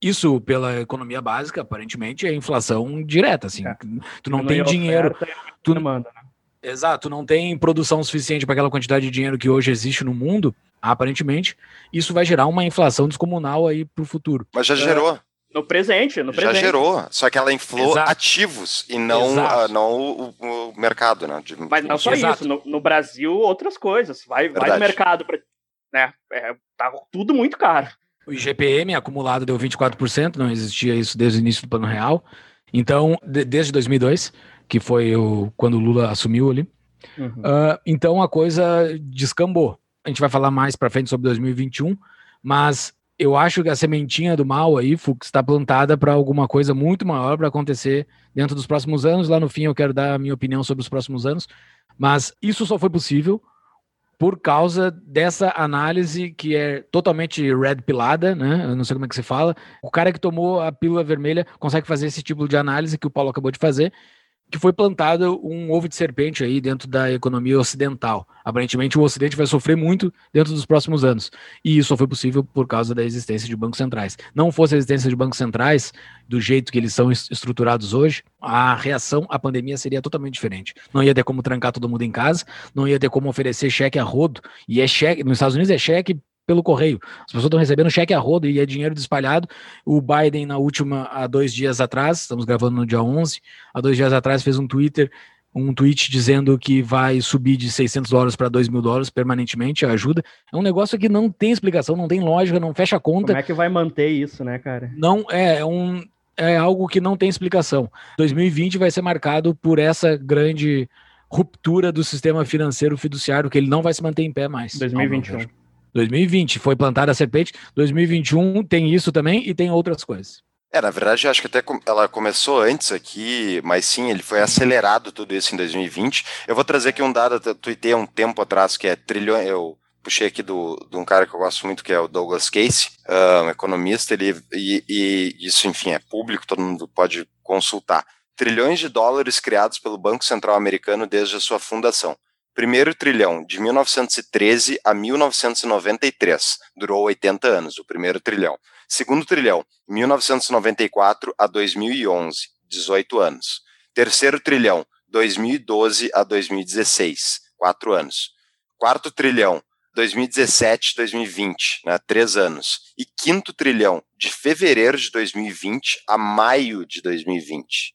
Speaker 1: Isso, pela economia básica, aparentemente, é inflação direta, assim.
Speaker 3: É.
Speaker 1: Tu não tem dinheiro, tu-
Speaker 3: demanda, né?
Speaker 1: Exato, não tem produção suficiente para aquela quantidade de dinheiro que hoje existe no mundo, aparentemente, isso vai gerar uma inflação descomunal aí para o futuro.
Speaker 2: Mas já gerou,
Speaker 3: No presente, no
Speaker 2: já
Speaker 3: presente.
Speaker 2: gerou. Só que ela inflou
Speaker 1: Exato.
Speaker 2: ativos e não, ah, não o, o mercado, né? De-
Speaker 3: Mas não só
Speaker 1: Exato.
Speaker 3: isso, no, no Brasil, outras coisas. Vai, vai no mercado pra. Né? É, tá tudo muito caro.
Speaker 1: O IGPM acumulado deu 24%, não existia isso desde o início do Plano Real. Então, de- desde 2002, que foi o, quando o Lula assumiu ali.
Speaker 3: Uhum.
Speaker 1: Ah, então a coisa descambou. A gente vai falar mais para frente sobre 2021, mas eu acho que a sementinha do mal aí, Fux, está plantada para alguma coisa muito maior para acontecer dentro dos próximos anos. Lá no fim eu quero dar a minha opinião sobre os próximos anos, mas isso só foi possível por causa dessa análise que é totalmente red pilada, né? Eu não sei como é que se fala. O cara que tomou a pílula vermelha consegue fazer esse tipo de análise que o Paulo acabou de fazer, que foi plantado um ovo de serpente aí dentro da economia ocidental. Aparentemente o Ocidente vai sofrer muito dentro dos próximos anos. E isso só foi possível por causa da existência de bancos centrais. Não fosse a existência de bancos centrais, do jeito que eles são es- estruturados hoje, a reação à pandemia seria totalmente diferente. Não ia ter como trancar todo mundo em casa, não ia ter como oferecer cheque a rodo. E é cheque, nos Estados Unidos é cheque pelo correio. As pessoas estão recebendo cheque a rodo e é dinheiro espalhado. O Biden, na última, há dois dias atrás, estamos gravando no dia 11, há dois dias atrás fez um Twitter, um tweet dizendo que vai subir de 600 dólares para 2 mil dólares permanentemente a ajuda. É um negócio que não tem explicação, não tem lógica, não fecha a conta.
Speaker 3: Como é que vai manter isso, né, cara?
Speaker 1: Não é, é um é algo que não tem explicação. 2020 vai ser marcado por essa grande ruptura do sistema financeiro fiduciário que ele não vai se manter em pé mais. ao meu
Speaker 3: 2021.
Speaker 1: Ver. 2020 foi plantada a serpente, 2021 tem isso também e tem outras coisas.
Speaker 2: É, na verdade, acho que até ela começou antes aqui, mas sim, ele foi acelerado tudo isso em 2020. Eu vou trazer aqui um dado, eu tuitei há um tempo atrás, que é trilhões. Eu puxei aqui do, de um cara que eu gosto muito, que é o Douglas Casey, um economista, ele, e, e isso, enfim, é público, todo mundo pode consultar. Trilhões de dólares criados pelo Banco Central Americano desde a sua fundação. Primeiro trilhão, de 1913 a 1993. Durou 80 anos, o primeiro trilhão. Segundo trilhão, 1994 a 2011, 18 anos. Terceiro trilhão, 2012 a 2016, 4 anos. Quarto trilhão, 2017 a 2020, né, 3 anos. E quinto trilhão, de fevereiro de 2020 a maio de 2020.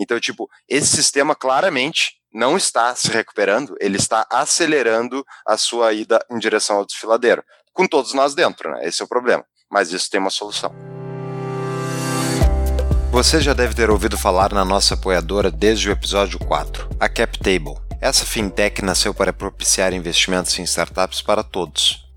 Speaker 2: Então, tipo, esse sistema claramente não está se recuperando, ele está acelerando a sua ida em direção ao desfiladeiro. Com todos nós dentro, né? Esse é o problema. Mas isso tem uma solução. Você já deve ter ouvido falar na nossa apoiadora desde o episódio 4, a CapTable. Essa fintech nasceu para propiciar investimentos em startups para todos.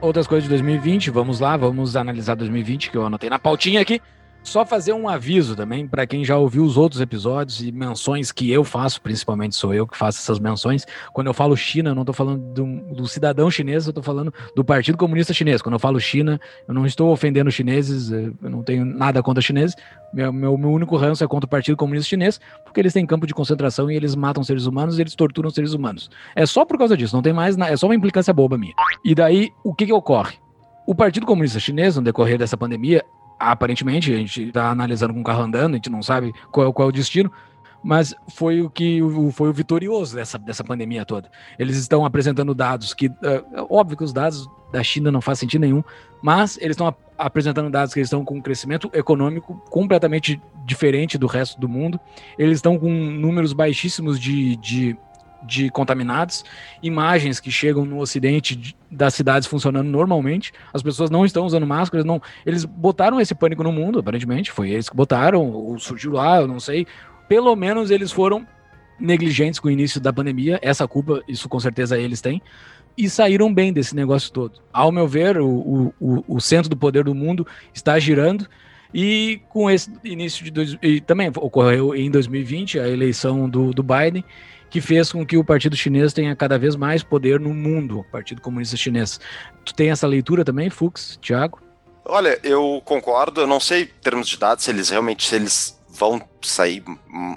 Speaker 1: Outras coisas de 2020, vamos lá, vamos analisar 2020, que eu anotei na pautinha aqui. Só fazer um aviso também para quem já ouviu os outros episódios e menções que eu faço, principalmente sou eu que faço essas menções. Quando eu falo China, eu não estou falando do, do, cidadão chinês, eu estou falando do Partido Comunista Chinês. Quando eu falo China, eu não estou ofendendo chineses, eu não tenho nada contra chineses. Meu, meu, meu único ranço é contra o Partido Comunista Chinês, porque eles têm campo de concentração e eles matam seres humanos e eles torturam seres humanos. É só por causa disso, não tem mais, é só uma implicância boba minha. E daí, o que, que ocorre? O Partido Comunista Chinês, no decorrer dessa pandemia, aparentemente, a gente está analisando com o carro andando, a gente não sabe qual, qual é o destino, mas foi o que foi o vitorioso dessa, dessa pandemia toda. Eles estão apresentando dados que, é, óbvio que os dados da China não fazem sentido nenhum, mas eles estão ap apresentando dados que eles estão com um crescimento econômico completamente diferente do resto do mundo. Eles estão com números baixíssimos de, de de contaminados, imagens que chegam no ocidente de, das cidades funcionando normalmente, as pessoas não estão usando máscaras, não, eles botaram esse pânico no mundo, aparentemente, foi eles que botaram, ou surgiu lá, eu não sei, pelo menos eles foram negligentes com o início da pandemia, essa culpa, isso com certeza eles têm, e saíram bem desse negócio todo. Ao meu ver, o, o, o centro do poder do mundo está girando, e com esse início de dois, e também ocorreu em 2020 a eleição do, do Biden que fez com que o Partido Chinês tenha cada vez mais poder no mundo, o Partido Comunista Chinês. Tu tem essa leitura também, Fux, Thiago?
Speaker 2: Olha, eu concordo, eu não sei em termos de dados se eles realmente se eles vão sair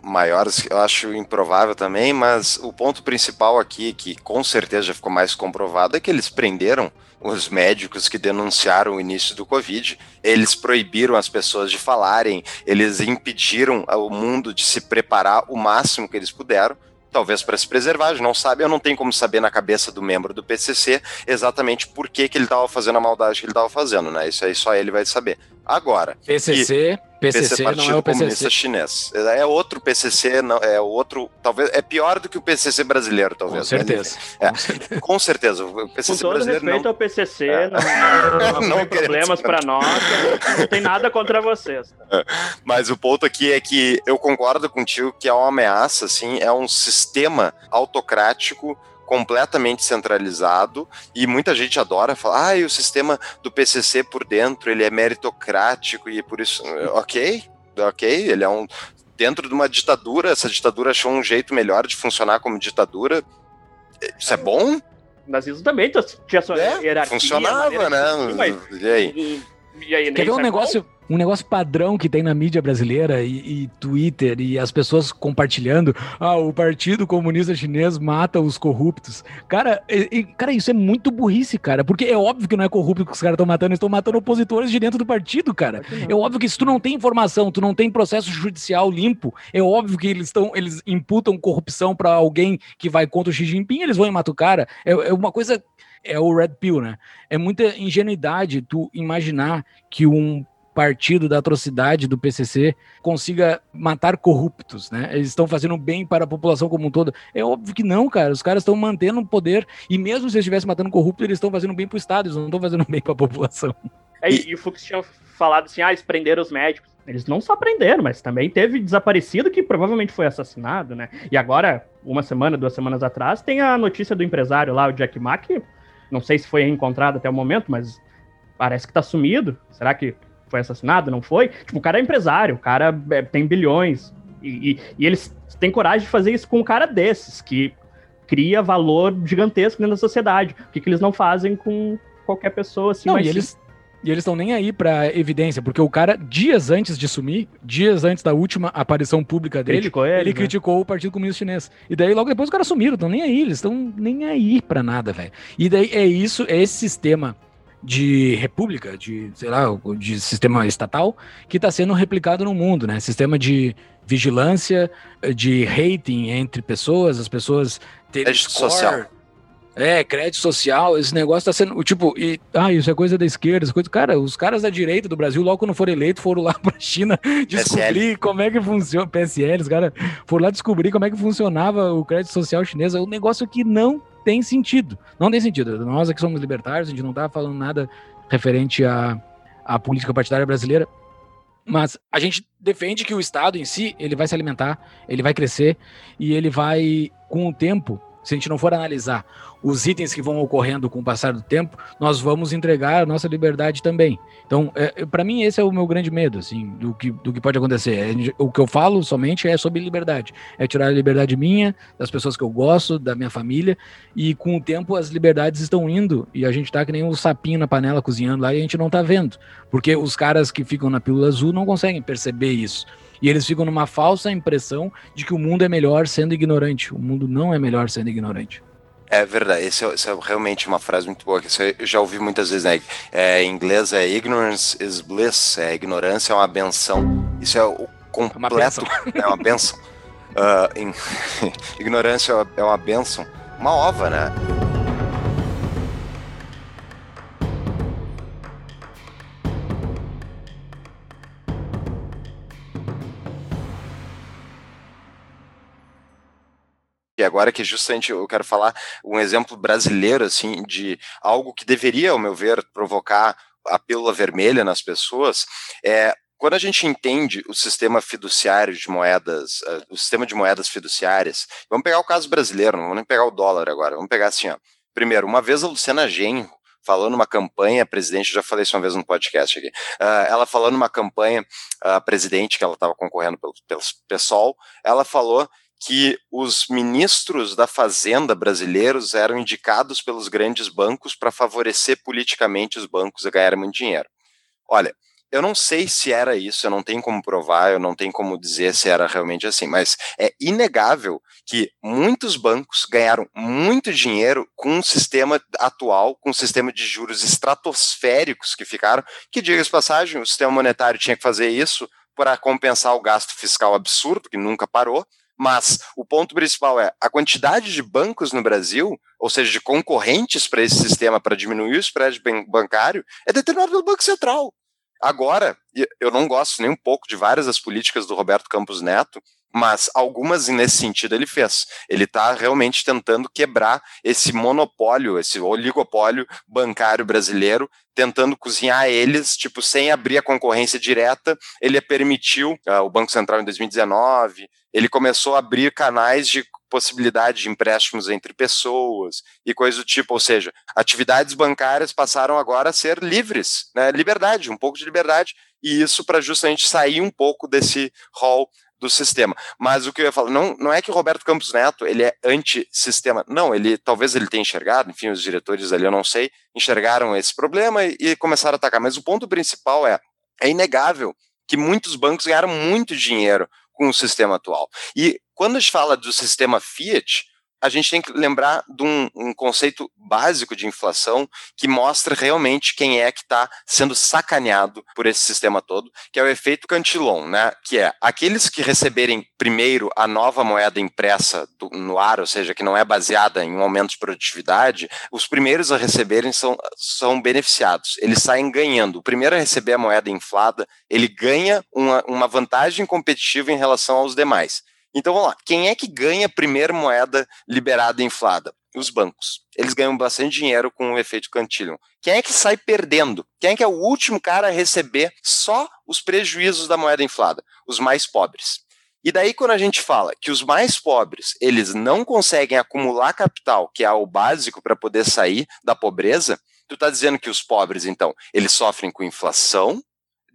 Speaker 2: maiores, eu acho improvável também, mas o ponto principal aqui, que com certeza ficou mais comprovado, é que eles prenderam os médicos que denunciaram o início do Covid, eles proibiram as pessoas de falarem, eles impediram o mundo de se preparar o máximo que eles puderam talvez para se preservar, a gente não sabe, eu não tenho como saber na cabeça do membro do PCC exatamente por que, que ele estava fazendo a maldade que ele estava fazendo, né? Isso aí só ele vai saber. Agora.
Speaker 1: PCC, e, PCC Partido não é o PCC. Comunista
Speaker 2: Chinês. É outro PCC, não, é outro, talvez, é pior do que o PCC brasileiro, talvez.
Speaker 1: Com né? certeza.
Speaker 2: É, com, certeza. com certeza. O
Speaker 3: PCC com todo brasileiro respeito não... ao PCC, é. não, (laughs) não, não, não tem problemas para nós, não tem nada contra vocês.
Speaker 2: É. Mas o ponto aqui é que eu concordo contigo que é uma ameaça, assim, é um sistema autocrático completamente centralizado e muita gente adora falar, ah, o sistema do PCC por dentro, ele é meritocrático e por isso, ok, ok, ele é um dentro de uma ditadura, essa ditadura achou um jeito melhor de funcionar como ditadura, isso é bom?
Speaker 3: O nazismo também tinha sua
Speaker 2: é, hierarquia. Funcionava, né? Mas,
Speaker 1: e aí? E, e aí Quer ver um negócio um negócio padrão que tem na mídia brasileira e, e, Twitter e as pessoas compartilhando, ah, o Partido Comunista Chinês mata os corruptos. Cara, e, cara, isso é muito burrice, cara, porque é óbvio que não é corrupto que os caras estão matando, eles estão matando opositores de dentro do partido, cara. É óbvio que se tu não tem informação, tu não tem processo judicial limpo, é óbvio que eles estão, eles imputam corrupção para alguém que vai contra o Xi Jinping, eles vão e matam o cara. É, é uma coisa é o red pill, né? É muita ingenuidade tu imaginar que um partido da atrocidade do PCC consiga matar corruptos, né? Eles estão fazendo bem para a população como um todo. É óbvio que não, cara. Os caras estão mantendo o poder e mesmo se eles estivessem matando corruptos, eles estão fazendo bem para o Estado, eles não estão fazendo bem para a população.
Speaker 3: É, e o Fux tinha falado assim, ah, eles prenderam os médicos. Eles não só prenderam, mas também teve desaparecido que provavelmente foi assassinado, né? E agora, uma semana, duas semanas atrás, tem a notícia do empresário lá, o Jack Ma, que não sei se foi encontrado até o momento, mas parece que tá sumido. Será que foi assassinado, não foi. Tipo, o cara é empresário, o cara é, tem bilhões. E, e, e, eles têm coragem de fazer isso com um cara desses, que cria valor gigantesco dentro da sociedade. O que, que eles não fazem com qualquer pessoa assim?
Speaker 1: Não, e eles, E eles estão nem aí pra evidência, porque o cara, dias antes de sumir, dias antes da última aparição pública dele,
Speaker 3: Criticou ele,
Speaker 1: ele
Speaker 3: né?
Speaker 1: criticou o Partido Comunista Chinês. E daí, logo depois, os caras sumiram, estão nem aí, eles estão nem aí pra nada, velho. E daí é isso, é esse sistema de república, de, sei lá, de sistema estatal, que está sendo replicado no mundo, né? Sistema de vigilância, de rating entre pessoas, as pessoas terem
Speaker 2: Crédito social.
Speaker 1: É, crédito social, esse negócio tá sendo, tipo, e, ah, isso é coisa da esquerda, é coisa, cara, os caras da direita do Brasil, logo quando foram eleitos, foram lá (laughs) pra China descobrir como é que funciona, PSL, os caras foram lá descobrir como é que funcionava o crédito social chinês, é um negócio que não tem sentido, não tem sentido, nós aqui somos libertários, a gente não tá falando nada referente à, à política partidária brasileira, mas a gente defende que o Estado em si, ele vai se alimentar, ele vai crescer e ele vai, com o tempo, se a gente não for analisar os itens que vão ocorrendo com o passar do tempo, nós vamos entregar a nossa liberdade também. Então, é, para mim, esse é o meu grande medo, assim, do que, do que pode acontecer. É, o que eu falo somente é sobre liberdade. É tirar a liberdade minha, das pessoas que eu gosto, da minha família, e com o tempo as liberdades estão indo, e a gente tá que nem um sapinho na panela cozinhando lá e a gente não tá vendo. Porque os caras que ficam na pílula azul não conseguem perceber isso. E eles ficam numa falsa impressão de que o mundo é melhor sendo ignorante. O mundo não é melhor sendo ignorante.
Speaker 2: É verdade, esse é, é realmente uma frase muito boa, que eu já ouvi muitas vezes, né? É, em inglês é ignorance is bliss, é ignorância é uma benção. Isso é o completo, é uma benção. (laughs) Ah, em- (laughs) ignorância é uma benção, uma ova, né? Agora que justamente eu quero falar um exemplo brasileiro, assim, de algo que deveria, ao meu ver, provocar a pílula vermelha nas pessoas, é quando a gente entende o sistema fiduciário de moedas, eh, o sistema de moedas fiduciárias, vamos pegar o caso brasileiro, não vamos nem pegar o dólar agora, vamos pegar assim, ó. Primeiro, uma vez a Luciana Genro falou numa campanha, presidente, já falei isso uma vez no podcast aqui, ah, ela falou numa campanha, a presidente, que ela estava concorrendo pelo, pelo PSOL, ela falou que os ministros da Fazenda brasileiros eram indicados pelos grandes bancos para favorecer politicamente os bancos a ganharem muito dinheiro. Olha, eu não sei se era isso, eu não tenho como provar, eu não tenho como dizer se era realmente assim, mas é inegável que muitos bancos ganharam muito dinheiro com um sistema atual, com um sistema de juros estratosféricos que ficaram, que diga-se passagem, o sistema monetário tinha que fazer isso para compensar o gasto fiscal absurdo, que nunca parou, mas o ponto principal é a quantidade de bancos no Brasil, ou seja, de concorrentes para esse sistema para diminuir o spread ban- bancário, é determinado pelo Banco Central. Agora, eu não gosto nem um pouco de várias das políticas do Roberto Campos Neto, mas algumas nesse sentido ele fez. Ele está realmente tentando quebrar esse monopólio, esse oligopólio bancário brasileiro, tentando cozinhar eles, tipo, sem abrir a concorrência direta. Ele permitiu, ah, o Banco Central em 2019, ele começou a abrir canais de possibilidade de empréstimos entre pessoas e coisa do tipo, ou seja, atividades bancárias passaram agora a ser livres, né? Liberdade, um pouco de liberdade, e isso para justamente sair um pouco desse rol do sistema. Mas o que eu ia falar, não, não é que o Roberto Campos Neto ele é anti-sistema. Não, ele talvez ele tenha enxergado, enfim, os diretores ali, eu não sei, enxergaram esse problema e, e começaram a atacar. Mas o ponto principal é, é inegável que muitos bancos ganharam muito dinheiro com o sistema atual. E quando a gente fala do sistema Fiat, a gente tem que lembrar de um, um conceito básico de inflação que mostra realmente quem é que está sendo sacaneado por esse sistema todo, que é o efeito Cantillon, né? Que é aqueles que receberem primeiro a nova moeda impressa do- no ar, ou seja, que não é baseada em um aumento de produtividade, os primeiros a receberem são, são beneficiados. Eles saem ganhando. O primeiro a receber a moeda inflada, ele ganha uma, uma vantagem competitiva em relação aos demais. Então vamos lá, quem é que ganha a primeira moeda liberada e inflada? Os bancos. Eles ganham bastante dinheiro com o efeito Cantillon. Quem é que sai perdendo? Quem é que é o último cara a receber só os prejuízos da moeda inflada? Os mais pobres. E daí quando a gente fala que os mais pobres, eles não conseguem acumular capital, que é o básico para poder sair da pobreza, tu está dizendo que os pobres, então, eles sofrem com inflação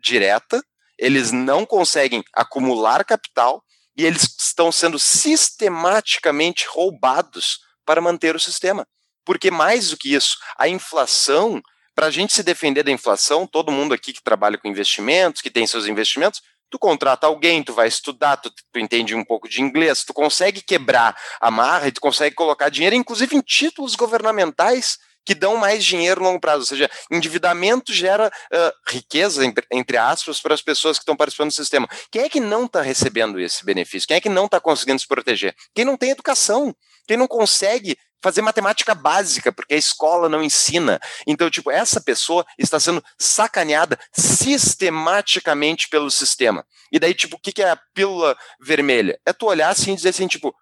Speaker 2: direta, eles não conseguem acumular capital e eles estão sendo sistematicamente roubados para manter o sistema. Porque mais do que isso, a inflação para a gente se defender da inflação, todo mundo aqui que trabalha com investimentos, que tem seus investimentos, tu contrata alguém, tu vai estudar, tu, tu, entende um pouco de inglês, tu consegue quebrar a marra e tu consegue colocar dinheiro, inclusive em títulos governamentais que dão mais dinheiro no longo prazo, ou seja, endividamento gera uh, riqueza, entre aspas, para as pessoas que estão participando do sistema. Quem é que não está recebendo esse benefício? Quem é que não está conseguindo se proteger? Quem não tem educação, quem não consegue fazer matemática básica, porque a escola não ensina. Então, tipo, essa pessoa está sendo sacaneada sistematicamente pelo sistema. E daí, tipo, o que, que é a pílula vermelha? É tu olhar assim e dizer assim, tipo,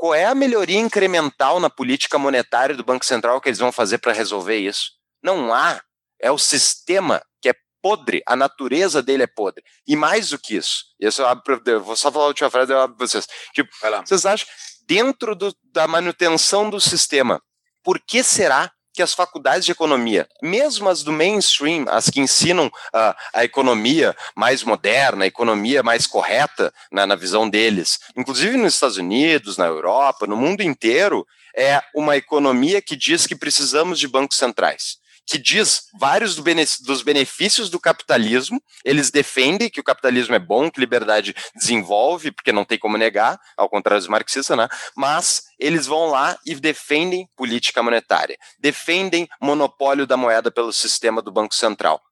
Speaker 2: qual é a melhoria incremental na política monetária do Banco Central que eles vão fazer para resolver isso? Não há. É o sistema que é podre, a natureza dele é podre. E mais do que isso, isso eu, abro, eu vou só falar a última frase, eu abro para vocês. Tipo, vocês acham, dentro do, da manutenção do sistema, por que será que as faculdades de economia, mesmo as do mainstream, as que ensinam uh, a economia mais moderna, a economia mais correta na, na visão deles, inclusive nos Estados Unidos, na Europa, no mundo inteiro, é uma economia que diz que precisamos de bancos centrais que diz vários dos benefícios do capitalismo. Eles defendem que o capitalismo é bom, que liberdade desenvolve, porque não tem como negar, ao contrário dos marxistas, né? Mas eles vão lá e defendem política monetária, defendem monopólio da moeda pelo sistema do Banco Central.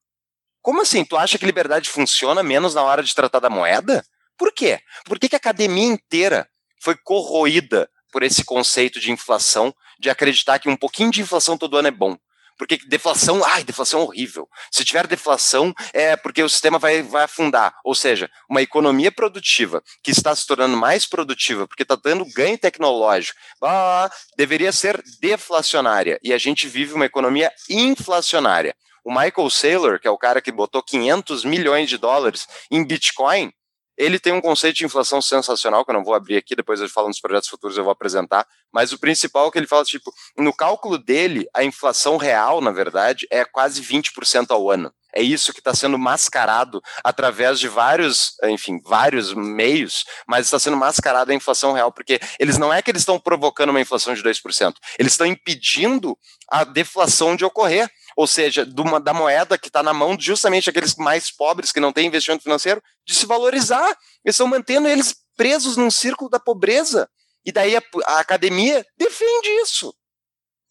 Speaker 2: Como assim? Tu acha que liberdade funciona menos na hora de tratar da moeda? Por quê? Por que, que a academia inteira foi corroída por esse conceito de inflação, de acreditar que um pouquinho de inflação todo ano é bom? Porque deflação, ai, deflação é horrível. Se tiver deflação, é porque o sistema vai, vai afundar. Ou seja, uma economia produtiva que está se tornando mais produtiva porque está dando ganho tecnológico, ah, deveria ser deflacionária. E a gente vive uma economia inflacionária. O Michael Saylor, que é o cara que botou 500 milhões de dólares em Bitcoin, ele tem um conceito de inflação sensacional, que eu não vou abrir aqui, depois eu falo nos projetos futuros, eu vou apresentar, mas o principal é que ele fala, tipo, no cálculo dele, a inflação real, na verdade, é quase 20% ao ano. É isso que está sendo mascarado através de vários, enfim, vários meios, mas está sendo mascarado a inflação real, porque eles não é que eles estão provocando uma inflação de 2%, eles estão impedindo a deflação de ocorrer ou seja, da moeda que está na mão justamente aqueles mais pobres que não têm investimento financeiro, de se valorizar. Eles estão mantendo eles presos num círculo da pobreza. E daí a, a academia defende isso.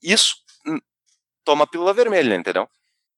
Speaker 2: Isso hum, toma pílula vermelha, entendeu?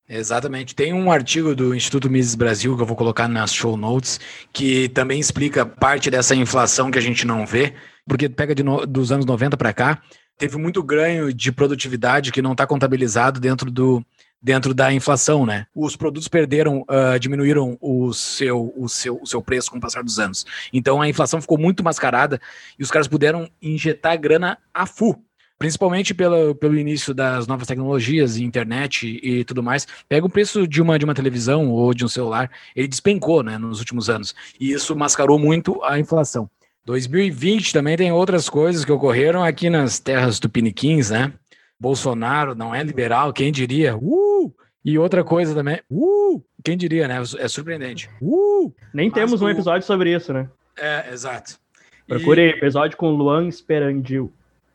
Speaker 1: Exatamente. Tem um artigo do Instituto Mises Brasil que eu vou colocar nas show notes que também explica parte dessa inflação que a gente não vê, porque pega no, dos anos 90 para cá, teve muito ganho de produtividade que não está contabilizado dentro do, dentro da inflação, né? Os produtos perderam, uh, diminuíram o seu, o, seu, o seu preço com o passar dos anos. Então a inflação ficou muito mascarada e os caras puderam injetar grana a full. Principalmente pelo, pelo início das novas tecnologias, internet e tudo mais. Pega o preço de uma, de uma televisão ou de um celular, ele despencou né, nos últimos anos. E isso mascarou muito a inflação. 2020 também tem outras coisas que ocorreram aqui nas terras tupiniquins, né? Bolsonaro não é liberal, quem diria? Uh! E outra coisa também, uh! Quem diria, né? É surpreendente. Uh!
Speaker 3: Nem Mas temos um episódio sobre isso, né?
Speaker 1: É, exato.
Speaker 3: Procure e... episódio com Luan Esperandil.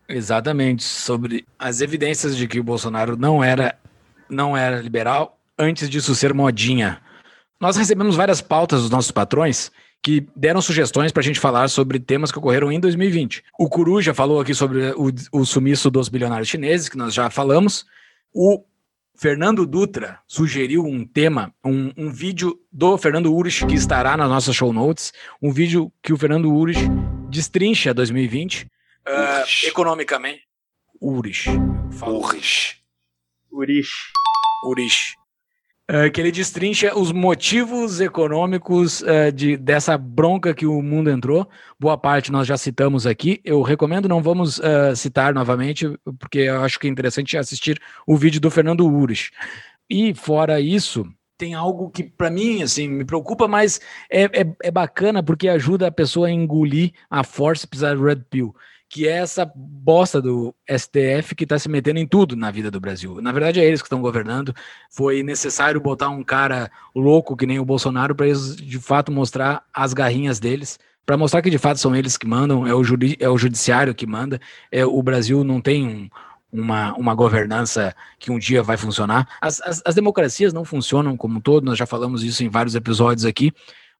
Speaker 1: Exatamente, sobre as evidências de que o Bolsonaro não era, não era liberal antes disso ser modinha. Nós recebemos várias pautas dos nossos patrões que deram sugestões para a gente falar sobre temas que ocorreram em 2020. O Curu já falou aqui sobre o, o sumiço dos bilionários chineses, que nós já falamos. O Fernando Dutra sugeriu um tema, um, um vídeo do Fernando Urich, que estará nas nossas show notes, um vídeo que o Fernando Urich destrincha 2020 uh, ah, economicamente. Urich.
Speaker 2: Urich.
Speaker 3: Urich.
Speaker 1: Urich. Uh, que ele destrincha os motivos econômicos uh, de, dessa bronca que o mundo entrou. Boa parte nós já citamos aqui. Eu recomendo, não vamos uh, citar novamente, porque eu acho que é interessante assistir o vídeo do Fernando Ures. E fora isso, tem algo que para mim assim me preocupa, mas é, é, é, bacana porque ajuda a pessoa a engolir a força da Red Pill que é essa bosta do STF que está se metendo em tudo na vida do Brasil. Na verdade, é eles que estão governando. Foi necessário botar um cara louco que nem o Bolsonaro para eles de fato mostrar as garrinhas deles, para mostrar que de fato são eles que mandam, é o, judi é o judiciário que manda. É, o Brasil não tem um, uma, uma governança que um dia vai funcionar. As, as, as democracias não funcionam como um todo, nós já falamos isso em vários episódios aqui,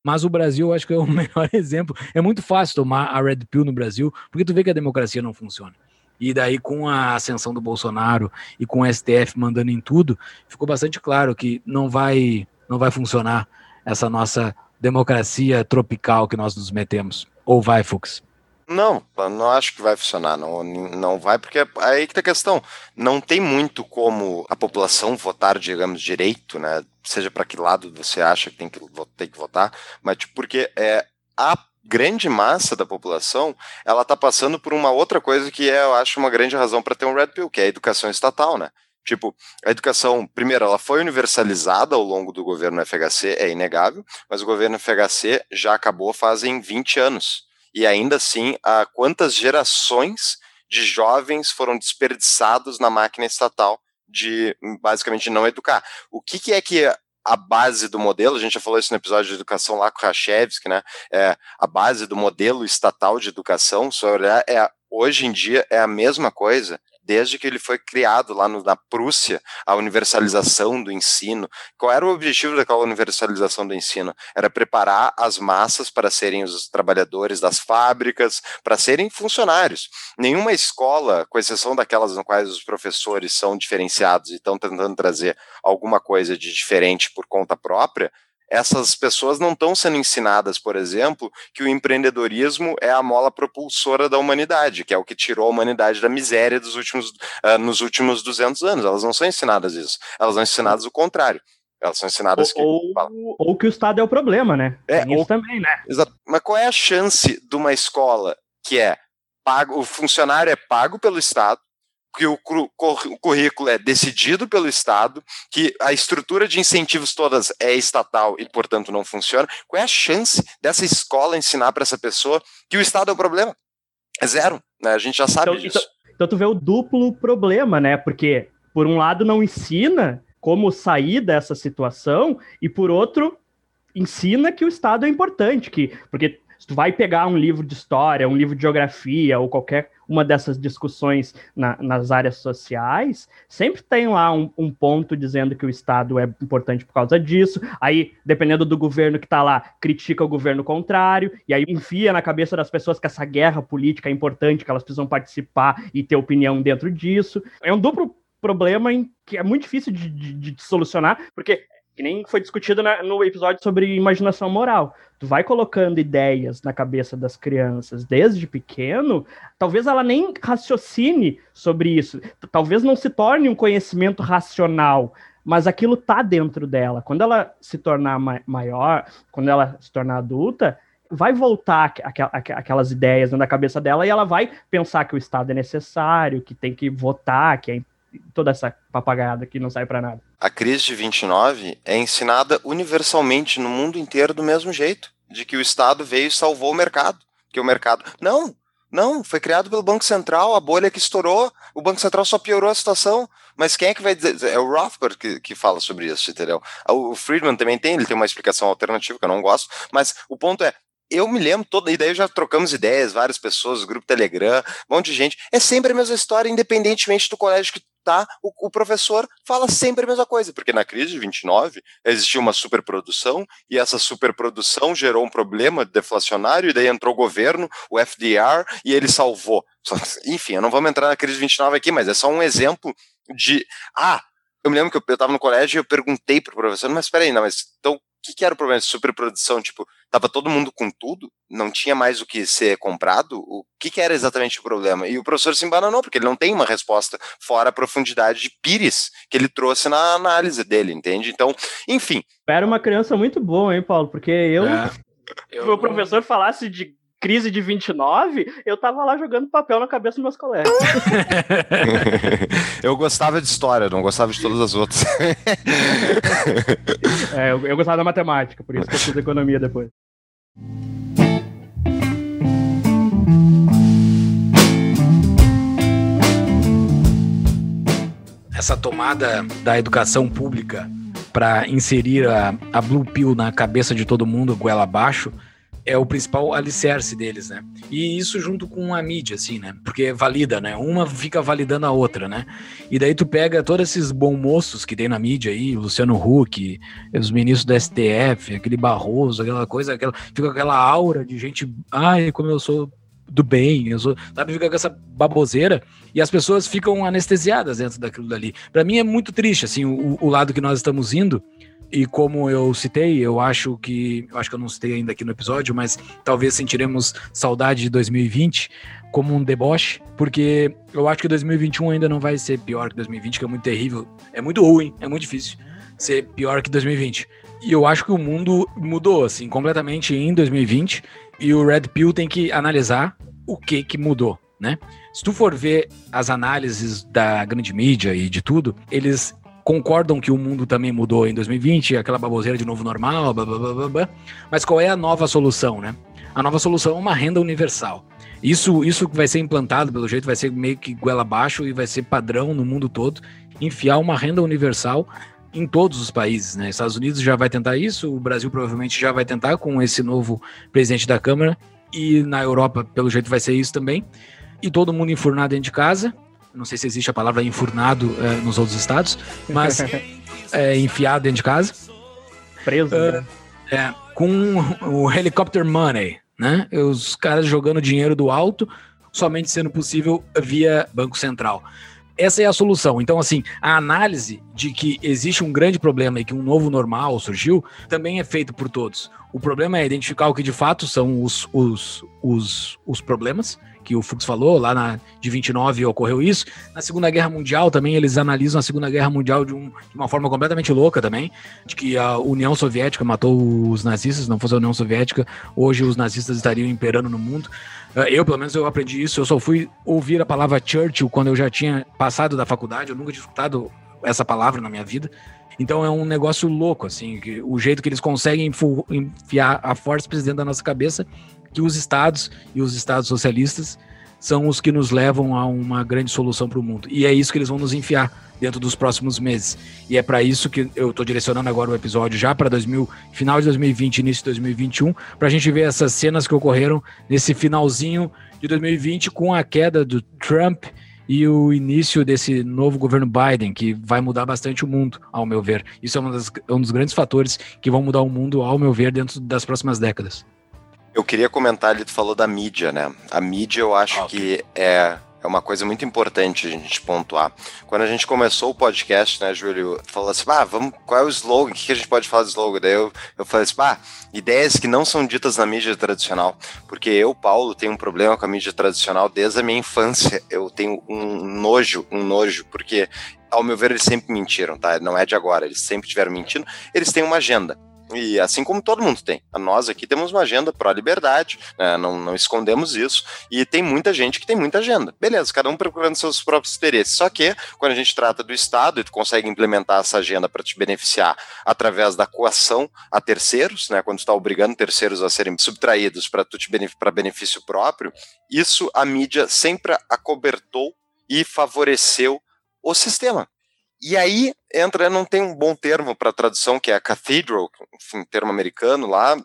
Speaker 1: mas o Brasil, eu acho que é o (laughs) melhor exemplo. É muito fácil tomar a Red Pill no Brasil, porque tu vê que a democracia não funciona. E daí, com a ascensão do Bolsonaro e com o STF mandando em tudo, ficou bastante claro que não vai, não vai funcionar essa nossa democracia tropical que nós nos metemos. Ou vai, Fux?
Speaker 2: Não, não acho que vai funcionar. Não, não vai, porque é aí que tá a questão. Não tem muito como a população votar, digamos, direito, né? Seja para que lado você acha que tem que, tem que votar, mas tipo, porque é a grande massa da população, ela está passando por uma outra coisa que é, eu acho, uma grande razão para ter um Red Pill, que é a educação estatal, né? Tipo, a educação, primeiro, ela foi universalizada ao longo do governo FHC, é inegável, mas o governo FHC já acabou fazem 20 anos. E ainda assim, há quantas gerações de jovens foram desperdiçados na máquina estatal de basicamente não educar. O que, que é que a base do modelo, a gente já falou isso no episódio de educação lá com Rachevski, né? É, a base do modelo estatal de educação, se olhar, é, hoje em dia é a mesma coisa desde que ele foi criado lá no, na Prússia, a universalização do ensino. Qual era o objetivo daquela universalização do ensino? Era preparar as massas para serem os trabalhadores das fábricas, para serem funcionários. Nenhuma escola, com exceção daquelas no quais os professores são diferenciados e estão tentando trazer alguma coisa de diferente por conta própria, essas pessoas não estão sendo ensinadas, por exemplo, que o empreendedorismo é a mola propulsora da humanidade, que é o que tirou a humanidade da miséria dos últimos, uh, nos últimos 200 anos. Elas não são ensinadas isso. Elas são ensinadas o contrário. Elas são ensinadas
Speaker 3: ou,
Speaker 2: que.
Speaker 3: Ou, ou, que o Estado é o problema, né?
Speaker 2: É,
Speaker 3: Tem
Speaker 2: ou,
Speaker 3: também, né?
Speaker 2: Exato. Mas qual é a chance de uma escola que é pago, o funcionário é pago pelo Estado, que o, currículo é decidido pelo Estado, que a estrutura de incentivos todas é estatal e, portanto, não funciona, qual é a chance dessa escola ensinar para essa pessoa que o Estado é o problema? É zero, né? A gente já sabe
Speaker 3: então,
Speaker 2: disso.
Speaker 3: Então, então tu vê o duplo problema, né? Porque, por um lado, não ensina como sair dessa situação, e por outro, ensina que o Estado é importante, que porque se tu vai pegar um livro de história, um livro de geografia ou qualquer uma dessas discussões na, nas áreas sociais, sempre tem lá um, um, ponto dizendo que o Estado é importante por causa disso. Aí, dependendo do governo que está lá, critica o governo contrário, e aí enfia na cabeça das pessoas que essa guerra política é importante, que elas precisam participar e ter opinião dentro disso. É um duplo problema em, que é muito difícil de, de, de solucionar, porque que nem foi discutido na, no episódio sobre imaginação moral. Tu vai colocando ideias na cabeça das crianças desde pequeno, talvez ela nem raciocine sobre isso, talvez não se torne um conhecimento racional, mas aquilo tá dentro dela. Quando ela se tornar ma maior, quando ela se tornar adulta, vai voltar aquelas ideias na cabeça dela e ela vai pensar que o Estado é necessário, que tem que votar, que é toda essa papagaiada que não sai para nada.
Speaker 2: A crise de 29 é ensinada universalmente no mundo inteiro do mesmo jeito, de que o Estado veio e salvou o mercado, que o mercado não, não, foi criado pelo Banco Central, a bolha que estourou, o Banco Central só piorou a situação. Mas quem é que vai dizer? É o Rothbard que, que fala sobre isso, entendeu? O Friedman também tem, ele tem uma explicação alternativa que eu não gosto, mas o ponto é, eu me lembro toda, e daí já trocamos ideias, várias pessoas, grupo Telegram, um monte de gente. É sempre a mesma história, independentemente do colégio que tá, o, o, professor fala sempre a mesma coisa, porque na crise de 29 existia uma superprodução e essa superprodução gerou um problema deflacionário e daí entrou o governo, o FDR, e ele salvou. Enfim, eu não vamos entrar na crise de 29 aqui, mas é só um exemplo de ah, eu me lembro que eu estava no colégio e eu perguntei pro professor, mas espera aí, não, mas então que, que era o problema de superprodução? Tipo, tava todo mundo com tudo, não tinha mais o que ser comprado? O que, que era exatamente o problema? E o professor se embananou, porque ele não tem uma resposta fora a profundidade de Pires que ele trouxe na análise dele, entende? Então, enfim.
Speaker 3: Era uma criança muito boa, hein, Paulo? Porque eu. É. Eu... o professor falasse de crise de 29, eu tava lá jogando papel na cabeça dos meus colegas. (laughs) (laughs)
Speaker 2: eu gostava de história, não gostava de todas as outras. (laughs)
Speaker 3: é, eu, eu gostava da matemática, por isso que eu fiz economia depois.
Speaker 1: Essa tomada da educação pública para inserir a, a Blue Pill na cabeça de todo mundo, goela abaixo, é o principal alicerce deles, né? E isso junto com a mídia, assim, né? Porque valida, né? Uma fica validando a outra, né? E daí tu pega todos esses bons moços que tem na mídia aí, Luciano Huck, os ministros do STF, aquele Barroso, aquela coisa, aquela, fica aquela aura de gente, ai, como eu sou do bem, eu sou, sabe, fica com essa baboseira e as pessoas ficam anestesiadas dentro daquilo dali. Para mim é muito triste, assim, o, o lado que nós estamos indo, e como eu citei, eu acho que. Eu acho que eu não citei ainda aqui no episódio, mas talvez sentiremos saudade de 2020 como um deboche, porque eu acho que 2021 ainda não vai ser pior que 2020, que é muito terrível. É muito ruim, é muito difícil ser pior que 2020. E eu acho que o mundo mudou, assim, completamente em 2020. E o Red Pill tem que analisar o que que mudou, né? Se tu for ver as análises da grande mídia e de tudo, eles concordam que o mundo também mudou em 2020, aquela baboseira de novo normal, blá, blá, blá, blá, mas qual é a nova solução, né? A nova solução é uma renda universal. Isso, isso vai ser implantado, pelo jeito, vai ser meio que goela abaixo e vai ser padrão no mundo todo, enfiar uma renda universal em todos os países, né? Estados Unidos já vai tentar isso, o Brasil provavelmente já vai tentar com esse novo presidente da Câmara, e na Europa, pelo jeito, vai ser isso também. E todo mundo enfurnado dentro de casa, não sei se existe a palavra enfurnado é, nos outros estados, mas (laughs) é, enfiado dentro de casa.
Speaker 3: Preso. Uh,
Speaker 1: é, com o helicopter money, né? Os caras jogando dinheiro do alto, somente sendo possível via Banco Central. Essa é a solução. Então, assim, a análise de que existe um grande problema e que um novo normal surgiu também é feito por todos. O problema é identificar o que de fato são os, os, os, os problemas que o Fux falou, lá na, de 29 ocorreu isso. Na Segunda Guerra Mundial também, eles analisam a Segunda Guerra Mundial de, um, de, uma forma completamente louca também, de que a União Soviética matou os nazistas, não fosse a União Soviética, hoje os nazistas estariam imperando no mundo. Eh, eu, pelo menos, eu aprendi isso, eu só fui ouvir a palavra Churchill quando eu já tinha passado da faculdade, eu nunca tinha escutado essa palavra na minha vida. Então é um negócio louco, assim, que, o jeito que eles conseguem enfiar a força presidente da nossa cabeça que os estados e os estados socialistas são os que nos levam a uma grande solução para o mundo. E é isso que eles vão nos enfiar dentro dos próximos meses. E é para isso que eu estou direcionando agora o episódio já para 2000, final de 2020, início de 2021, para a gente ver essas cenas que ocorreram nesse finalzinho de 2020 com a queda do Trump e o início desse novo governo Biden, que vai mudar bastante o mundo, ao meu ver. Isso é das, um dos grandes fatores que vão mudar o mundo, ao meu ver, dentro das próximas décadas.
Speaker 2: Eu queria comentar, ele falou da mídia, né? A mídia eu acho ah, okay. que é, é uma coisa muito importante a gente pontuar. Quando a gente começou o podcast, né, Júlio, falou assim, ah, vamos, qual é o slogan? O que a gente pode falar de slogan? Daí eu, eu falei assim, ah, ideias que não são ditas na mídia tradicional. Porque eu, Paulo, tenho um problema com a mídia tradicional desde a minha infância. Eu tenho um nojo, um nojo, porque ao meu ver, eles sempre mentiram, tá? Não é de agora, eles sempre tiveram mentindo. Eles têm uma agenda. E assim como todo mundo tem. Nós aqui temos uma agenda pró-liberdade, né? não, não escondemos isso. E tem muita gente que tem muita agenda. Beleza, cada um procurando seus próprios interesses. Só que, quando a gente trata do Estado e tu consegue implementar essa agenda para te beneficiar através da coação a terceiros, né? quando tu está obrigando terceiros a serem subtraídos para benef benefício próprio, isso a mídia sempre acobertou e favoreceu o sistema. E aí entra, não tem um bom termo para tradução, que é a cathedral, enfim, termo americano lá.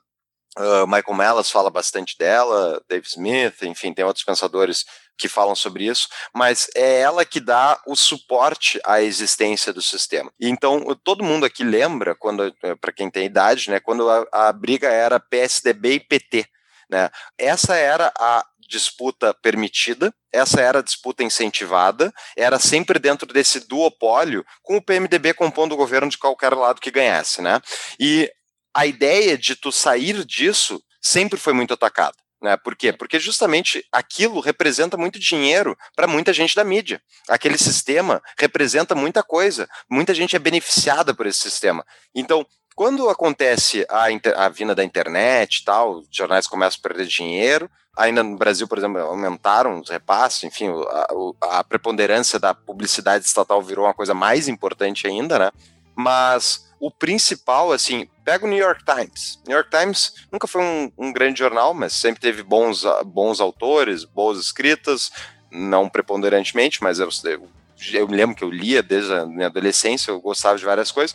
Speaker 2: Uh, Michael Mellas fala bastante dela, Dave Smith, enfim, tem outros pensadores que falam sobre isso, mas é ela que dá o suporte à existência do sistema. Então, todo mundo aqui lembra, quando eh, para quem tem idade, né, quando a, a briga era PSDB e PT. Né? Essa era a disputa permitida, essa era a disputa incentivada, era sempre dentro desse duopólio, com o PMDB compondo o governo de qualquer lado que ganhasse, né? E a ideia de tu sair disso sempre foi muito atacada. Né? Por quê? Porque justamente aquilo representa muito dinheiro para muita gente da mídia. Aquele sistema representa muita coisa. Muita gente é beneficiada por esse sistema. Então, quando acontece a, a vinda da internet e tal, os jornais começam a perder dinheiro, ainda no Brasil, por exemplo, aumentaram os repasses, enfim, a, a, preponderância da publicidade estatal virou uma coisa mais importante ainda, né? Mas o principal, assim, pega o New York Times. New York Times nunca foi um, um grande jornal, mas sempre teve bons, bons autores, boas escritas, não preponderantemente, mas eu, eu, eu lembro que eu lia desde a minha adolescência, eu gostava de várias coisas.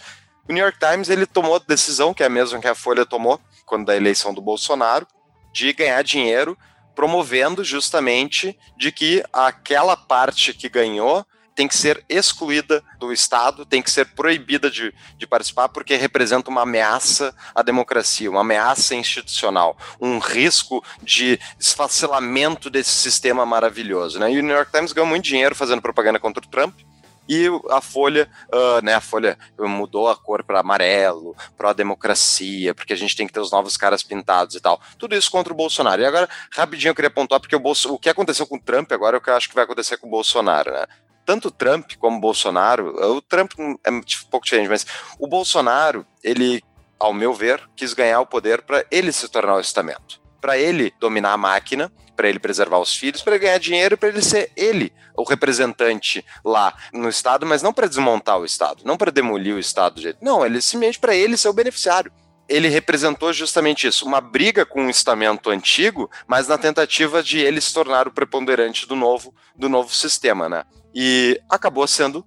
Speaker 2: O New York Times ele tomou decisão, que é a mesma que a Folha tomou quando da eleição do Bolsonaro, de ganhar dinheiro promovendo justamente de que aquela parte que ganhou tem que ser excluída do Estado, tem que ser proibida de, de participar, porque representa uma ameaça à democracia, uma ameaça institucional, um risco de esfacelamento desse sistema maravilhoso. Né? E o New York Times ganhou muito dinheiro fazendo propaganda contra o Trump, e a Folha, uh, né, a Folha mudou a cor para amarelo, para a democracia, porque a gente tem que ter os novos caras pintados e tal. Tudo isso contra o Bolsonaro. E agora, rapidinho, eu queria pontuar, porque o, Bolso, o que aconteceu com o Trump agora é o que eu acho que vai acontecer com o Bolsonaro, né? Tanto o Trump como o Bolsonaro, o Trump é um pouco diferente, mas o Bolsonaro, ele, ao meu ver, quis ganhar o poder para ele se tornar o estamento para ele dominar a máquina, para ele preservar os filhos, para ganhar dinheiro, para ele ser ele o representante lá no Estado, mas não para desmontar o Estado, não para demolir o Estado. Não, ele simplesmente para ele ser o beneficiário ele representou justamente isso, uma briga com o estamento antigo, mas na tentativa de ele se tornar o preponderante do novo, do novo sistema, né? E acabou sendo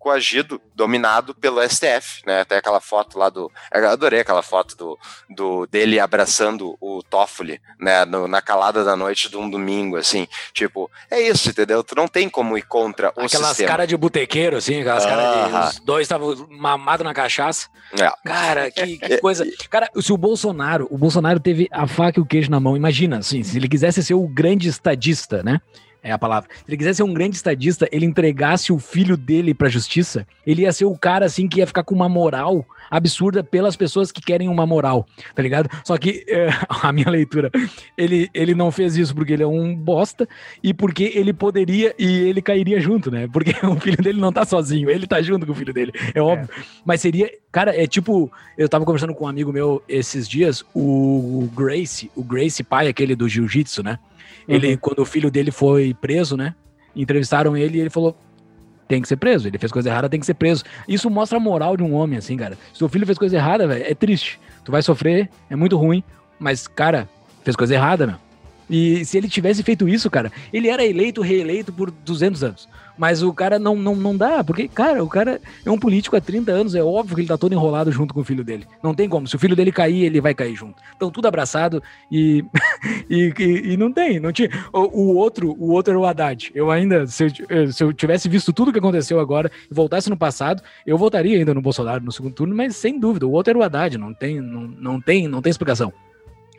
Speaker 2: coagido, dominado pelo STF, né? Até aquela foto lá do. Eu adorei aquela foto do, do dele abraçando o Toffoli, né? No, na calada da noite de um domingo, assim. Tipo, é isso, entendeu? Tu não tem como ir contra o
Speaker 1: aquelas
Speaker 2: sistema.
Speaker 1: caras de botequeiro, assim, aquelas caras de. Os dois estavam mamados na cachaça.
Speaker 2: É.
Speaker 1: Cara, que, que coisa. Cara, se o Bolsonaro, o Bolsonaro teve a faca e o queijo na mão, imagina, assim, se ele quisesse ser o grande estadista, né? É a palavra. Se ele quisesse ser um grande estadista, ele entregasse o filho dele pra justiça, ele ia ser o cara, assim, que ia ficar com uma moral absurda pelas pessoas que querem uma moral, tá ligado? Só que é, (laughs) a minha leitura, ele, ele não fez isso porque ele é um bosta e porque ele poderia e ele cairia junto, né? Porque (laughs) o filho dele não tá sozinho, ele tá junto com o filho dele, é óbvio. É. Mas seria, cara, é tipo, eu tava conversando com um amigo meu esses dias, o Grace, o Grace pai, aquele do jiu-jitsu, né? Ele, uhum. quando o filho dele foi preso, né? Entrevistaram ele e ele falou: tem que ser preso. Ele fez coisa errada, tem que ser preso. Isso mostra a moral de um homem, assim, cara. Se seu filho fez coisa errada, velho, é triste. Tu vai sofrer, é muito ruim, mas, cara, fez coisa errada, meu. E se ele tivesse feito isso, cara, ele era eleito, reeleito por 200 anos. Mas o cara não, não, não dá, porque, cara, o cara é um político há 30 anos, é óbvio que ele tá todo enrolado junto com o filho dele. Não tem como. Se o filho dele cair, ele vai cair junto. Então, tudo abraçado e. (laughs) e, e, e, não tem, não tinha. O, o, outro, o outro era o Haddad. Eu ainda, se eu, se eu tivesse visto tudo que aconteceu agora e voltasse no passado, eu votaria ainda no Bolsonaro no segundo turno, mas sem dúvida, o outro era o Haddad, não tem, não, não tem, não tem explicação.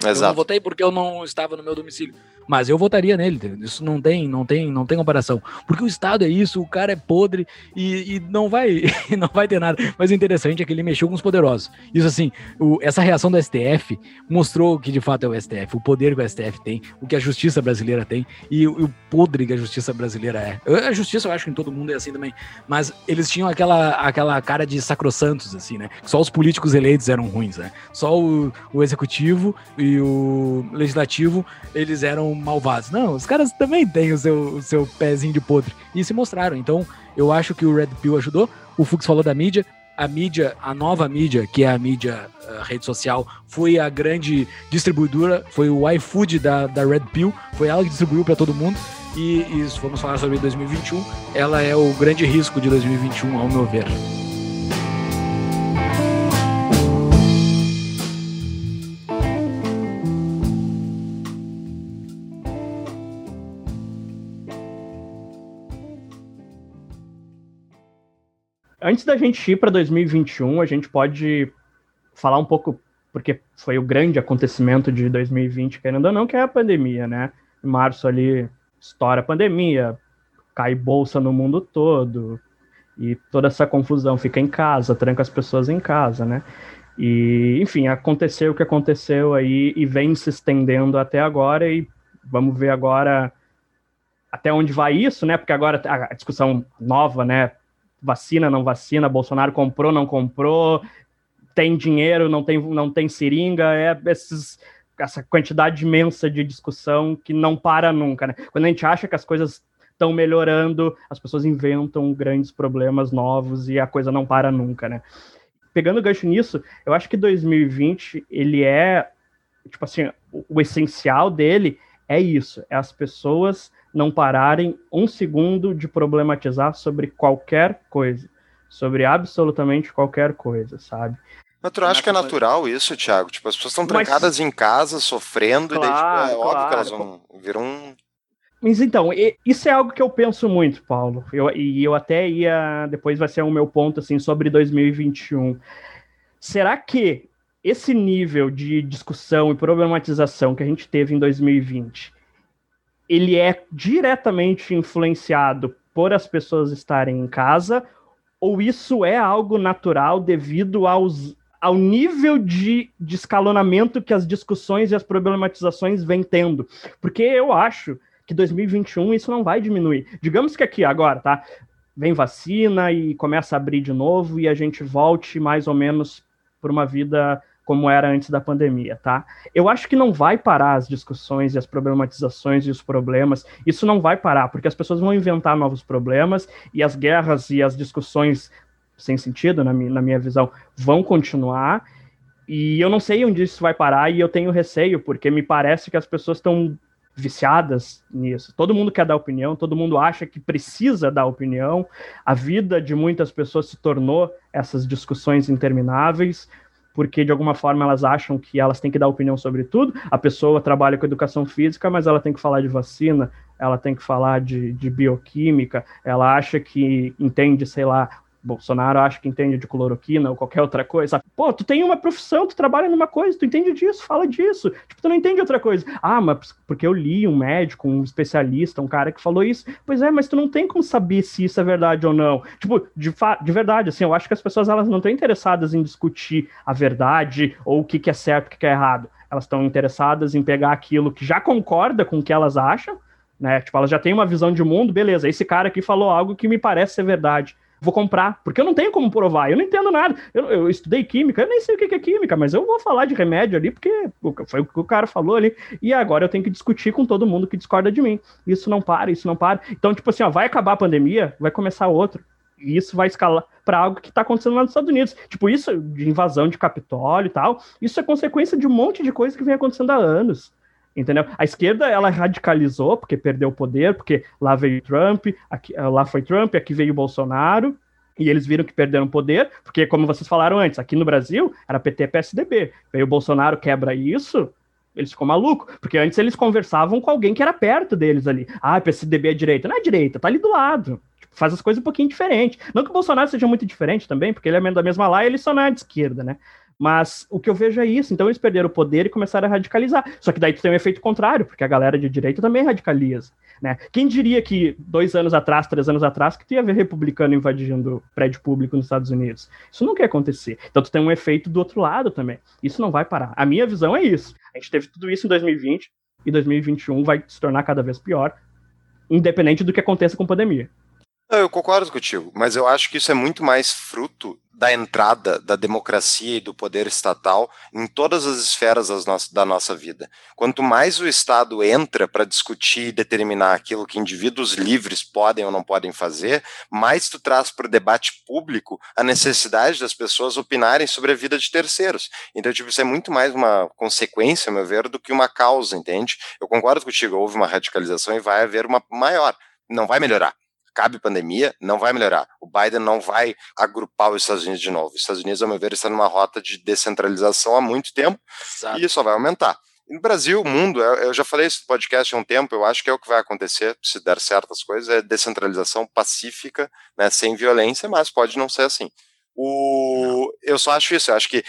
Speaker 1: Exato. Eu não votei porque eu não estava no meu domicílio mas eu votaria nele. Isso não tem, não tem, não tem comparação. Porque o Estado é isso, o cara é podre e, e não vai, (laughs) não vai ter nada. Mas o interessante é que ele mexeu com os poderosos. Isso assim, o, essa reação do STF mostrou que de fato é o STF, o poder que o STF tem, o que a justiça brasileira tem e o, o podre que a justiça brasileira é. A justiça eu acho que em todo mundo é assim também, mas eles tinham aquela, aquela cara de sacrossantos assim, né? Só os políticos eleitos eram ruins, né? Só o, o executivo e o legislativo eles eram malvados. Não, os caras também têm o seu, o seu pezinho de podre. E se mostraram. Então, eu acho que o Red Pill ajudou. O Fux falou da mídia. A mídia, a nova mídia, que é a mídia a rede social, foi a grande distribuidora, foi o iFood da, da Red Pill, foi ela que distribuiu para todo mundo. E, se formos falar sobre 2021, ela é o grande risco de 2021, ao meu ver.
Speaker 3: Antes da gente ir para 2021, a gente pode falar um pouco, porque foi o grande acontecimento de 2020, querendo ou não, que é a pandemia, né? Em março ali estoura a pandemia, cai bolsa no mundo todo, e toda essa confusão fica em casa, tranca as pessoas em casa, né? E, enfim, aconteceu o que aconteceu aí e vem se estendendo até agora, e vamos ver agora até onde vai isso, né? Porque agora a discussão nova, né? Vacina, não vacina, Bolsonaro comprou, não comprou, tem dinheiro, não tem, não tem seringa, é esses, essa quantidade imensa de discussão que não para nunca, né? Quando a gente acha que as coisas estão melhorando, as pessoas inventam grandes problemas novos e a coisa não para nunca, né? Pegando gancho nisso, eu acho que 2020 ele é tipo assim, o, o essencial dele é isso, é as pessoas não pararem um segundo de problematizar sobre qualquer coisa, sobre absolutamente qualquer coisa, sabe?
Speaker 2: Mas tu acha que é natural isso, Thiago? Tipo, as pessoas estão
Speaker 3: Mas-
Speaker 2: trancadas em casa, sofrendo, e daí tipo,
Speaker 3: Claro,
Speaker 2: é óbvio que
Speaker 3: claro.
Speaker 2: elas vão virar um.
Speaker 3: Mas então, isso é algo que eu penso muito, Paulo. Eu, e eu até ia. Depois vai ser o meu ponto assim sobre 2021. Será que esse nível de discussão e problematização que a gente teve em 2020 ele é diretamente influenciado por as pessoas estarem em casa ou isso é algo natural devido aos, ao nível de, de escalonamento que as discussões e as problematizações vêm tendo? Porque eu acho que 2021 isso não vai diminuir. Digamos que aqui agora, tá? Vem vacina e começa a abrir de novo e a gente volte mais ou menos por uma vida como era antes da pandemia, tá? Eu acho que não vai parar as discussões e as problematizações e os problemas. Isso não vai parar, porque as pessoas vão inventar novos problemas e as guerras e as discussões sem sentido, na minha, na minha visão, vão continuar. E eu não sei onde isso vai parar e eu tenho receio, porque me parece que as pessoas estão viciadas nisso. Todo mundo quer dar opinião, todo mundo acha que precisa dar opinião. A vida de muitas pessoas se tornou essas discussões intermináveis, porque de alguma forma elas acham que elas têm que dar opinião sobre tudo. A pessoa trabalha com educação física, mas ela tem que falar de vacina, ela tem que falar de, de bioquímica, ela acha que entende, sei lá, Bolsonaro acha que entende de cloroquina ou qualquer outra coisa. Pô, tu tem uma profissão, tu trabalha numa coisa, tu entende disso, fala disso. Tipo, tu não entende outra coisa. Ah, mas porque eu li um médico, um especialista, um cara que falou isso. Pois é, mas tu não tem como saber se isso é verdade ou não. Tipo, de, de verdade, assim, eu acho que as pessoas elas não estão interessadas em discutir a verdade ou o que, que é certo o que, que é errado. Elas estão interessadas em pegar aquilo que já concorda com o que elas acham, né? Tipo, elas já têm uma visão de mundo, beleza. Esse cara aqui falou algo que me parece ser verdade vou comprar, porque eu não tenho como provar, eu não entendo nada. Eu, eu, estudei química, eu nem sei o que é química, mas eu vou falar de remédio ali, porque foi o que o cara falou ali, e agora eu tenho que discutir com todo mundo que discorda de mim. Isso não para, isso não para. Então, tipo assim, ó, vai acabar a pandemia, vai começar outro. E isso vai escalar para algo que está acontecendo lá nos Estados Unidos. Tipo, isso de invasão de Capitólio e tal, isso é consequência de um monte de coisa que vem acontecendo há anos entendeu? A esquerda ela radicalizou porque perdeu o poder, porque lá veio Trump, aqui, lá foi Trump, aqui veio Bolsonaro, e eles viram que perderam poder, porque como vocês falaram antes, aqui no Brasil era PT PSDB. Veio o Bolsonaro, quebra isso, eles ficam malucos, porque antes eles conversavam com alguém que era perto deles ali. Ah, PSDB é direita. Não é direita, tá ali do lado. Tipo, faz as coisas um pouquinho diferente. Não que o Bolsonaro seja muito diferente também, porque ele é da mesma lá e ele só não é de esquerda, né? Mas o que eu vejo é isso. Então eles perderam o poder e começaram a radicalizar. Só que daí tu tem um efeito contrário, porque a galera de direita também radicaliza. Né? Quem diria que dois anos atrás, três anos atrás, que tu ia ver republicano invadindo prédio público nos Estados Unidos? Isso não quer acontecer. Então tu tem um efeito do outro lado também. Isso não vai parar. A minha visão é isso. A gente teve tudo isso em 2020 e 2021 vai se tornar cada vez pior, independente do que aconteça com a pandemia.
Speaker 2: Eu concordo contigo, mas eu acho que isso é muito mais fruto da entrada da democracia e do poder estatal em todas as esferas da nossa vida. Quanto mais o Estado entra para discutir e determinar aquilo que indivíduos livres podem ou não podem fazer, mais tu traz para o debate público a necessidade das pessoas opinarem sobre a vida de terceiros. Então, tipo, isso é muito mais uma consequência, a meu ver, do que uma causa, entende? Eu concordo contigo, houve uma radicalização e vai haver uma maior. Não vai melhorar cabe pandemia, não vai melhorar. O Biden não vai agrupar os Estados Unidos de novo. Os Estados Unidos, ao meu ver, está numa rota de descentralização há muito tempo Exato. e só vai aumentar. E no Brasil, o mundo, eu já falei isso no podcast há um tempo, eu acho que é o que vai acontecer, se der certas coisas, é descentralização pacífica, né, sem violência, mas pode não ser assim. O, eu só acho isso, eu acho que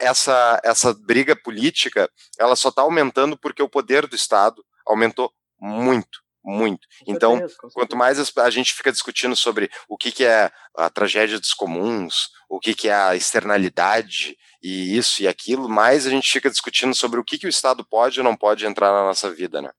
Speaker 2: essa, essa briga política, ela só está aumentando porque o poder do Estado aumentou muito muito. Então, quanto mais a gente fica discutindo sobre o que, que é a tragédia dos comuns, o que, que é a externalidade e isso e aquilo, mais a gente fica discutindo sobre o que, que o Estado pode ou não pode entrar na nossa vida, né?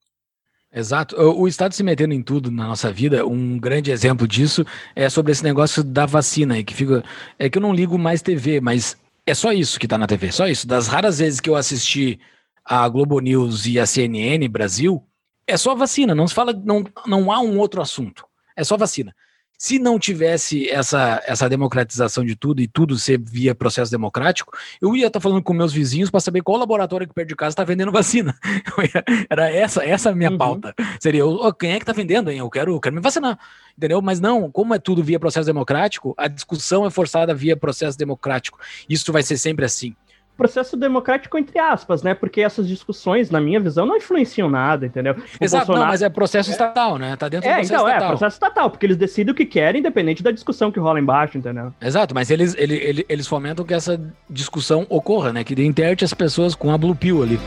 Speaker 1: Exato. O Estado se metendo em tudo na nossa vida, um grande exemplo disso é sobre esse negócio da vacina, que fica. É que eu não ligo mais TV, mas é só isso que tá na TV, só isso. Das raras vezes que eu assisti a Globo News e a CNN Brasil, é só vacina, não se fala, não, não há um outro assunto. É só vacina. Se não tivesse essa, essa democratização de tudo e tudo ser via processo democrático, eu ia estar falando com meus vizinhos para saber qual laboratório aqui perto de casa está vendendo (laughs) vacina. Ia- Era essa, essa a minha
Speaker 3: Uhum.
Speaker 1: pauta. Seria, "Ô, quem é que está vendendo, hein? Eu quero, eu quero me vacinar. Entendeu? Mas não, como é tudo via processo democrático, a discussão é forçada via processo democrático. Isso vai ser sempre assim.
Speaker 3: Processo democrático, entre aspas, né? Porque essas discussões, na minha visão, não influenciam nada, entendeu? O
Speaker 1: Exato, não,
Speaker 3: Bolsonaro-
Speaker 1: mas é processo estatal, né? Tá dentro do
Speaker 3: É,
Speaker 1: processo
Speaker 3: então, é,
Speaker 1: estatal.
Speaker 3: processo estatal, porque eles decidem o que querem, independente da discussão que rola embaixo, entendeu?
Speaker 1: Exato, mas eles, ele- ele- eles fomentam que essa discussão ocorra, né? Que interte as pessoas com a Blue Pill ali.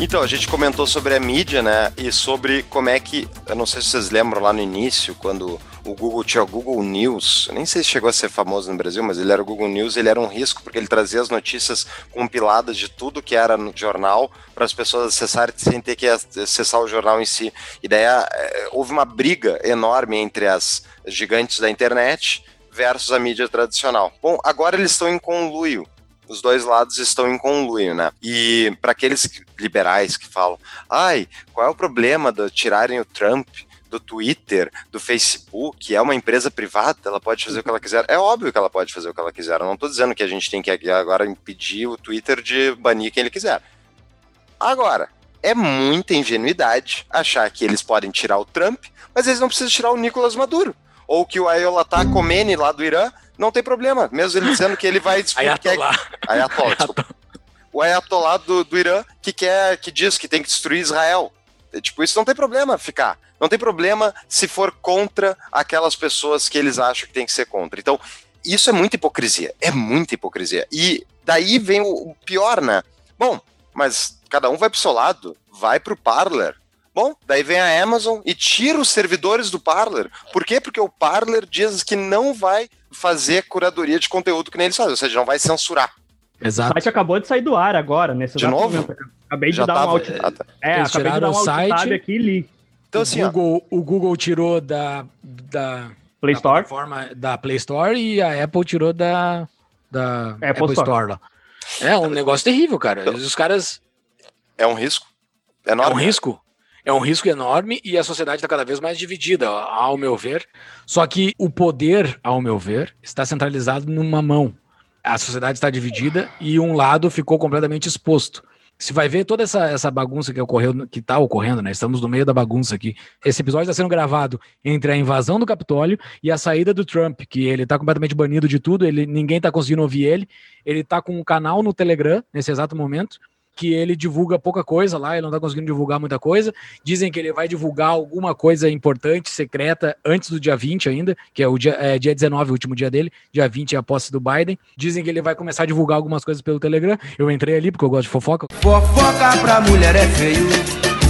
Speaker 2: Então, a gente comentou sobre a mídia, né? E sobre como é que. Eu não sei se vocês lembram lá no início, quando o Google tinha o Google News. Nem sei se chegou a ser famoso no Brasil, mas ele era o Google News. Ele era um risco porque ele trazia as notícias compiladas de tudo que era no jornal para as pessoas acessarem sem ter que acessar o jornal em si. E daí eh, houve uma briga enorme entre as gigantes da internet versus a mídia tradicional. Bom, agora eles estão em conluio os dois lados estão em conluio, né? E para aqueles que- liberais que falam, ai, qual é o problema de tirarem o Trump do Twitter, do Facebook, é uma empresa privada, ela pode fazer o que ela quiser. É óbvio que ela pode fazer o que ela quiser. Eu não tô dizendo que a gente tem que agora impedir o Twitter de banir quem ele quiser. Agora, é muita ingenuidade achar que eles podem tirar o Trump, mas eles não precisam tirar o Nicolas Maduro. Ou que o Ayatollah Khomeini lá do Irã não tem problema, mesmo ele dizendo que ele vai
Speaker 1: Ayatollah.
Speaker 2: Ayatollah, (laughs) desculpa. O Ayatollah do, do Irã que quer, que diz que tem que destruir Israel. É, Tipo, isso não tem problema ficar. Não tem problema se for contra aquelas pessoas que eles acham que tem que ser contra. Então, isso é muita hipocrisia. É muita hipocrisia. E daí vem o, o pior, né? Bom, mas cada um vai pro seu lado. Vai pro Parler. Bom, daí vem a Amazon e tira os servidores do Parler. Por quê? Porque o Parler diz que não vai fazer curadoria de conteúdo que nem eles fazem, ou seja, não vai censurar.
Speaker 3: O
Speaker 1: Exato.
Speaker 3: site acabou de sair do ar agora, nesse
Speaker 2: De
Speaker 3: exato
Speaker 2: novo?
Speaker 3: momento. Acabei de
Speaker 2: Já
Speaker 3: dar
Speaker 2: tava-
Speaker 3: um alt... É,
Speaker 1: Eles
Speaker 3: acabei de
Speaker 1: tiraram
Speaker 3: dar um
Speaker 1: o
Speaker 3: alt
Speaker 1: site.
Speaker 3: tab aqui e li.
Speaker 2: Então,
Speaker 1: o,
Speaker 2: assim, ó,
Speaker 1: Google, o Google tirou da, da,
Speaker 3: Play
Speaker 1: da
Speaker 3: Store.
Speaker 1: plataforma da Play Store e a Apple tirou da, da
Speaker 3: Apple
Speaker 1: Apple,
Speaker 3: Store.
Speaker 1: Store. lá. É um negócio terrível, cara. Os caras.
Speaker 2: é um risco.
Speaker 1: É
Speaker 2: Enorme.
Speaker 1: um risco. É um risco enorme e a sociedade está cada vez mais dividida, ao meu ver. Só que o poder, ao meu ver, está centralizado numa mão. A sociedade está dividida e um lado ficou completamente exposto. Se vai ver toda essa, essa bagunça que ocorreu, que está ocorrendo, né? Estamos no meio da bagunça aqui. Esse episódio está sendo gravado entre a invasão do Capitólio e a saída do Trump, que ele está completamente banido de tudo, ele, ninguém está conseguindo ouvir ele. Ele está com um canal no Telegram nesse exato momento, que ele divulga pouca coisa lá, ele não tá conseguindo divulgar muita coisa. Dizem que ele vai divulgar alguma coisa importante, secreta, antes do dia 20 ainda, que é o dia, é, dia 19, o último dia dele. Dia 20 é a posse do Biden. Dizem que ele vai começar a divulgar algumas coisas pelo Telegram. Eu entrei ali porque eu gosto de fofoca.
Speaker 8: Fofoca pra mulher é feio,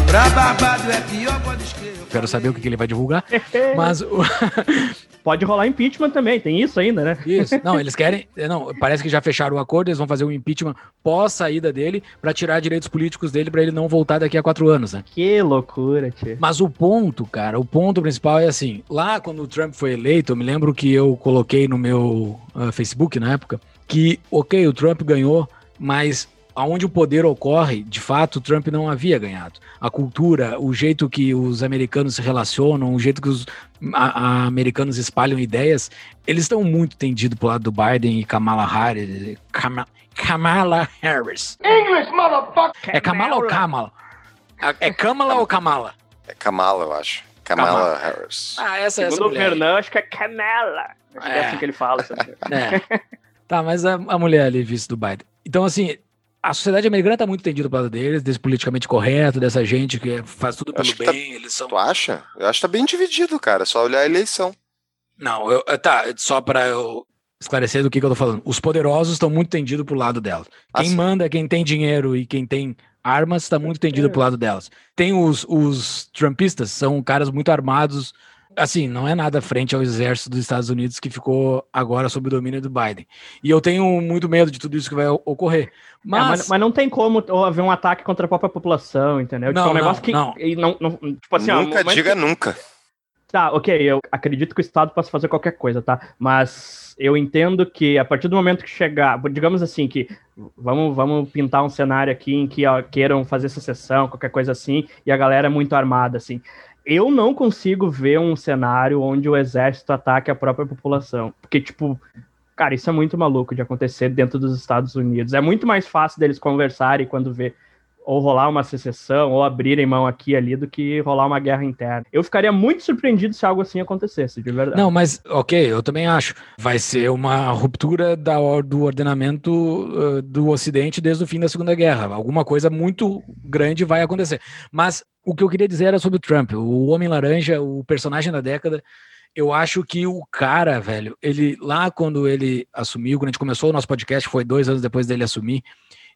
Speaker 8: pra babado é pior, pode escrever.
Speaker 1: Quero saber o que, que ele vai divulgar. (laughs) Mas o- (laughs)
Speaker 3: Pode rolar impeachment também, tem isso ainda, né?
Speaker 1: Isso. Não, eles querem. Não, parece que já fecharam o acordo, eles vão fazer um impeachment pós saída dele para tirar direitos políticos dele para ele não voltar daqui a quatro anos, né?
Speaker 3: Que loucura, tio.
Speaker 1: Mas o ponto, cara, o ponto principal é assim: lá quando o Trump foi eleito, eu me lembro que eu coloquei no meu ah, Facebook na época que, ok, o Trump ganhou, mas aonde o poder ocorre, de fato, o Trump não havia ganhado. A cultura, o jeito que os americanos se relacionam, o jeito que os a- a- americanos espalham ideias, eles estão muito tendidos pro lado do Biden e Kamala Harris. Kama- Kamala Harris. É Kamala ou Kamala? É Kamala ou Kamala?
Speaker 2: É Kamala, eu acho. Kamala, Harris.
Speaker 1: Ah, essa, essa
Speaker 3: Segundo o
Speaker 1: mulher.
Speaker 3: Fernando, acho que é Canela. Acho que é
Speaker 1: É.
Speaker 3: assim que ele fala. sabe?
Speaker 1: É. Tá, mas a, a mulher ali, vice do Biden. Então, assim, a sociedade americana tá muito tendida pro lado deles, desse politicamente correto, dessa gente que faz tudo pelo
Speaker 2: tá-
Speaker 1: bem, eles são...
Speaker 2: Tu acha? Eu acho que tá bem dividido, cara. É só olhar a eleição.
Speaker 1: Não, eu, tá, só pra eu esclarecer do que, que eu tô falando. Os poderosos estão muito tendidos pro lado delas. Quem
Speaker 2: Assim.
Speaker 1: manda, quem tem dinheiro e quem tem armas, está muito tendido pro lado delas. Tem os, os trumpistas, são caras muito armados. Assim, não é nada frente ao exército dos Estados Unidos que ficou agora sob o domínio do Biden. E eu tenho muito medo de tudo isso que vai ocorrer.
Speaker 3: É,
Speaker 1: Mas,
Speaker 3: mas, mas não tem como haver um ataque contra a própria população, entendeu?
Speaker 1: Não,
Speaker 3: tipo, é um
Speaker 1: não,
Speaker 3: negócio que.
Speaker 1: não.
Speaker 3: e não, não- tipo assim, ó,
Speaker 2: nunca
Speaker 3: momento
Speaker 2: diga
Speaker 3: que-
Speaker 2: nunca.
Speaker 3: Tá, ok, eu acredito que o Estado possa fazer qualquer coisa, tá? Mas eu entendo que a partir do momento que chegar, digamos assim, que vamos, vamos pintar um cenário aqui em que ó, queiram fazer secessão, qualquer coisa assim, e a galera é muito armada, assim. Eu não consigo ver um cenário onde o exército ataque a própria população. Porque, tipo, cara, isso é muito maluco de acontecer dentro dos Estados Unidos. É muito mais fácil deles conversarem quando vê ou rolar uma secessão, ou abrirem mão aqui e ali, do que rolar uma guerra interna. Eu ficaria muito surpreendido se algo assim acontecesse, de verdade.
Speaker 1: Não, mas ok, eu também acho. Vai ser uma ruptura da, do ordenamento uh, do Ocidente desde o fim da Segunda Guerra. Alguma coisa muito grande vai acontecer. Mas o que eu queria dizer era sobre o Trump, o Homem Laranja, o personagem da década. Eu acho que o cara, velho, ele lá quando ele assumiu, quando a gente começou o nosso podcast, foi dois anos depois dele assumir,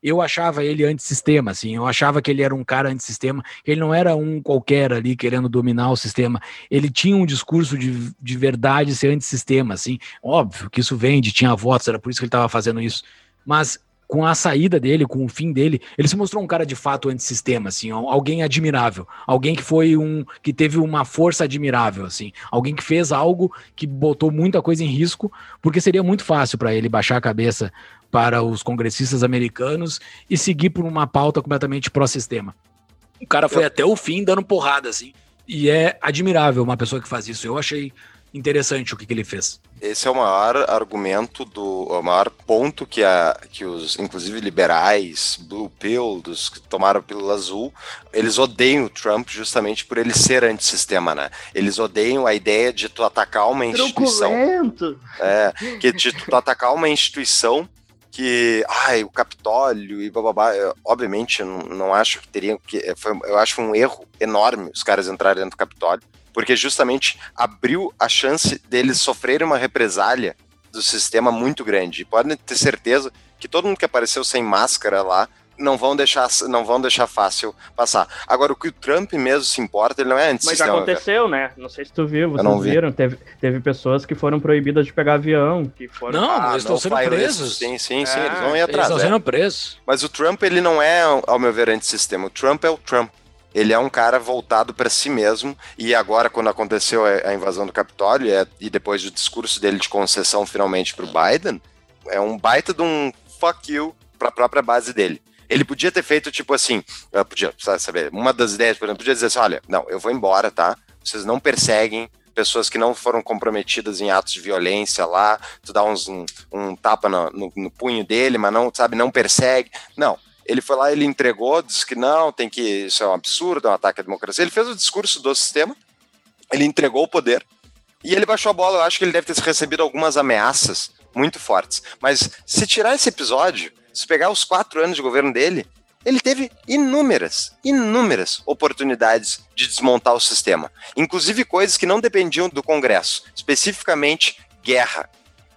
Speaker 1: eu achava ele antissistema, assim, eu achava que ele era um cara antissistema, ele não era um qualquer ali querendo dominar o sistema, ele tinha um discurso de, de verdade ser antissistema, assim, óbvio que isso vende, tinha votos, era por isso que ele estava fazendo isso, mas com a saída dele, com o fim dele, ele se mostrou um cara de fato antissistema, assim, alguém admirável, alguém que foi um, que teve uma força admirável, assim, alguém que fez algo que botou muita coisa em risco, porque seria muito fácil para ele baixar a cabeça para os congressistas americanos e seguir por uma pauta completamente pró-sistema. O cara foi até o fim dando porrada, assim, e é admirável uma pessoa que faz isso. Eu achei interessante o que, que ele fez.
Speaker 2: Esse é o maior argumento do o maior ponto que, a, que os, inclusive liberais, Blue Pill, dos que tomaram pílula azul, eles odeiam o Trump justamente por ele ser antissistema, né? Eles odeiam a ideia de tu atacar uma instituição.
Speaker 3: Truculento.
Speaker 2: É, que de tu atacar uma instituição que, ai, o Capitólio e bababá, eu, obviamente eu não, não acho que teriam que, foi, eu acho um erro enorme os caras entrarem dentro do Capitólio, porque justamente abriu a chance deles sofrerem uma represália do sistema muito grande. E podem ter certeza que todo mundo que apareceu sem máscara lá não vão deixar não vão deixar fácil passar. Agora o que o Trump mesmo se importa, ele não é antes
Speaker 3: Mas já aconteceu, né? Não sei se tu viu, vocês vi. viram, teve, teve pessoas que foram proibidas de pegar avião, que foram
Speaker 1: Não, ah, eles estão sendo presos.
Speaker 2: Sim, sim, sim, é, eles vão ir atrás.
Speaker 1: Eles estão sendo presos.
Speaker 2: Mas o Trump ele não é, ao meu ver, antissistema. O Trump é o Trump. Ele é um cara voltado para si mesmo, e agora, quando aconteceu a invasão do Capitólio, é, e depois do discurso dele de concessão finalmente para o Biden, é um baita de um fuck you para a própria base dele. Ele podia ter feito, tipo assim, podia, saber, uma das ideias, por exemplo, podia dizer assim: olha, não, eu vou embora, tá? Vocês não perseguem pessoas que não foram comprometidas em atos de violência lá, tu dá uns, um, um tapa no, no, no punho dele, mas não, sabe, não persegue. Não, ele foi lá, ele entregou, disse que não, tem que isso é um absurdo, é um ataque à democracia. Ele fez o discurso do sistema, ele entregou o poder e ele baixou a bola. Eu acho que ele deve ter recebido algumas ameaças muito fortes. Mas se tirar esse episódio, se pegar os quatro anos de governo dele, ele teve inúmeras, inúmeras oportunidades de desmontar o sistema, inclusive coisas que não dependiam do Congresso, especificamente guerra.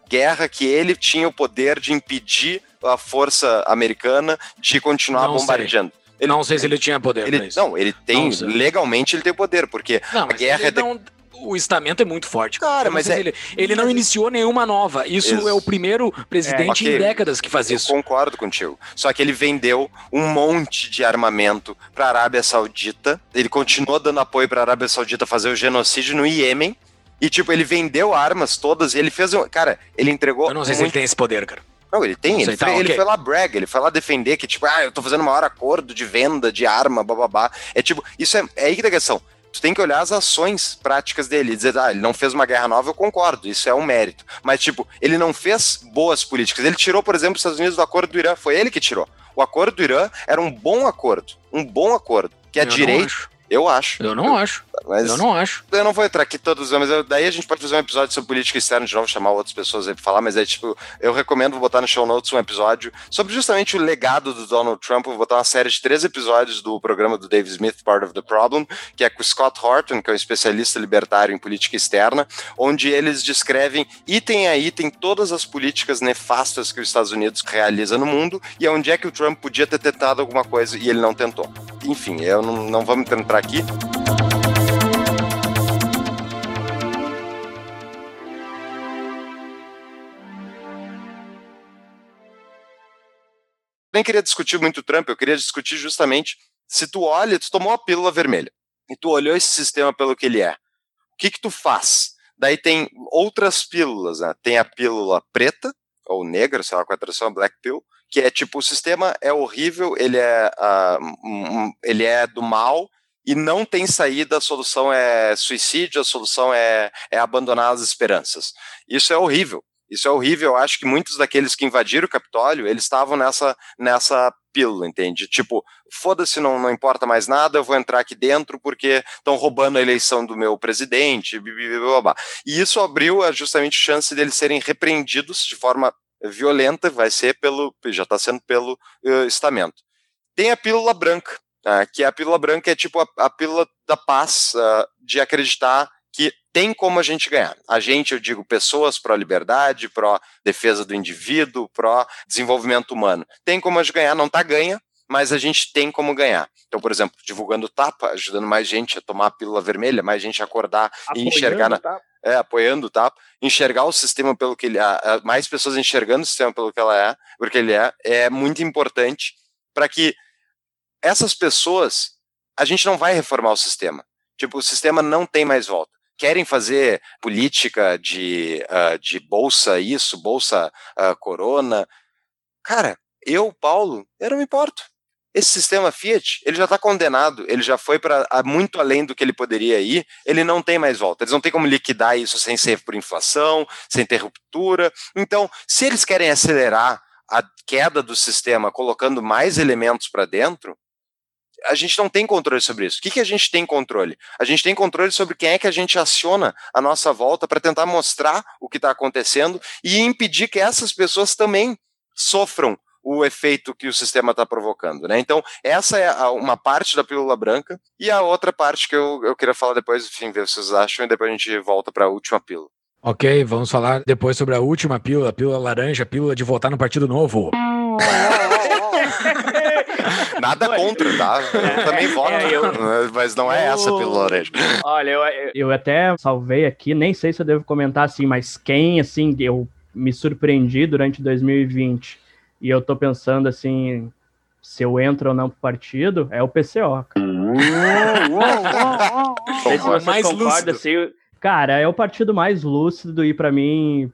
Speaker 2: Guerra que ele tinha o poder de impedir a força americana de continuar não bombardeando.
Speaker 1: Sei. Ele, não sei se ele tinha poder.
Speaker 2: Ele, não, ele tem, não legalmente ele tem poder, porque
Speaker 1: não,
Speaker 2: a guerra é. De...
Speaker 1: Não, o estamento é muito forte.
Speaker 2: Cara, mas é...
Speaker 1: ele, ele não iniciou nenhuma nova. Isso, isso. é o primeiro presidente é, okay. em décadas que faz isso.
Speaker 2: Eu concordo contigo. Só que ele vendeu um monte de armamento para a Arábia Saudita. Ele continuou dando apoio para a Arábia Saudita fazer o genocídio no Iêmen. E, tipo, ele vendeu armas todas e ele fez. Cara, ele entregou.
Speaker 1: Eu não sei muito... se ele tem esse poder, cara.
Speaker 2: Não, ele tem, ele, tá, foi, okay. ele foi lá brag, ele foi lá defender que, tipo, ah, eu tô fazendo o maior acordo de venda de arma, bababá. É tipo, isso é, é aí que tá a questão. Tu tem que olhar as ações práticas dele e dizer, ah, ele não fez uma guerra nova, eu concordo, isso é um mérito. Mas, tipo, ele não fez boas políticas. Ele tirou, por exemplo, os Estados Unidos do acordo do Irã, foi ele que tirou. O acordo do Irã era um bom acordo, um bom acordo, que a direita eu acho.
Speaker 1: Eu não eu, acho. Mas eu não acho.
Speaker 2: Eu não vou entrar aqui todos, mas eu, daí a gente pode fazer um episódio sobre política externa de novo, chamar outras pessoas aí pra falar, mas é tipo, eu recomendo, vou botar no show notes um episódio sobre justamente o legado do Donald Trump. Vou botar uma série de três episódios do programa do Dave Smith, Part of the Problem, que é com o Scott Horton, que é um especialista libertário em política externa, onde eles descrevem item a item todas as políticas nefastas que os Estados Unidos realiza no mundo e onde é que o Trump podia ter tentado alguma coisa e ele não tentou. Enfim, eu não, não vamos entrar aqui. Nem queria discutir muito o Trump, eu queria discutir justamente se tu olha, tu tomou a pílula vermelha e tu olhou esse sistema pelo que ele é. que que tu faz? Daí tem outras pílulas, né? Tem a pílula preta, ou negra, sei lá qual é a tradução, black pill, que é tipo, o sistema é horrível, ele é, uh, ele é do mal, e não tem saída, a solução é suicídio, a solução é, é abandonar as esperanças. Isso é horrível. Isso é horrível. Eu acho que muitos daqueles que invadiram o Capitólio, eles estavam nessa, nessa pílula, entende? Tipo, foda-se, não, não importa mais nada, eu vou entrar aqui dentro porque estão roubando a eleição do meu presidente, blá, blá, blá. E isso abriu justamente chance deles serem repreendidos de forma violenta, vai ser pelo, já está sendo pelo uh, estamento. Tem a pílula branca, uh, que a pílula branca é tipo a, a pílula da paz, uh, de acreditar que tem como a gente ganhar. A gente, eu digo, pessoas pró-liberdade, pró-defesa do indivíduo, pró-desenvolvimento humano. Tem como a gente ganhar, não está ganha, mas a gente tem como ganhar. Então, por exemplo, divulgando tapa, ajudando mais gente a tomar a pílula vermelha, mais gente a acordar apoiando e enxergar na, é, apoiando o tapa, enxergar o sistema pelo que ele é, mais pessoas enxergando o sistema pelo que ela é, porque ele é, é muito importante para que essas pessoas a gente não vai reformar o sistema. Tipo, o sistema não tem mais volta querem fazer política de, uh, de bolsa isso, bolsa uh, corona. Cara, eu, Paulo, eu não me importo. Esse sistema Fiat, ele já está condenado, ele já foi para muito além do que ele poderia ir, ele não tem mais volta. Eles não têm como liquidar isso sem ser por inflação, sem ter ruptura. Então, se eles querem acelerar a queda do sistema colocando mais elementos para dentro, a gente não tem controle sobre isso. O que, que a gente tem controle? A gente tem controle sobre quem é que a gente aciona a nossa volta para tentar mostrar o que está acontecendo e impedir que essas pessoas também sofram o efeito que o sistema está provocando. Né? Então, essa é a, uma parte da pílula branca, e a outra parte que eu, eu queria falar depois, enfim, ver o que vocês acham, e depois a gente volta para a última pílula.
Speaker 1: Ok, vamos falar depois sobre a última pílula, a pílula laranja, a pílula de voltar no Partido Novo. (laughs)
Speaker 2: Nada contra, tá? Eu também voto, é, eu... (laughs) mas não é essa pelo laranja.
Speaker 3: Olha, eu, eu até salvei aqui, nem sei se eu devo comentar assim, mas quem, assim, eu me surpreendi durante 2020 e eu tô pensando assim, se eu entro ou não pro partido, é o PCO. Cara. não sei se você mais concorda, assim, cara, é o partido mais lúcido e para mim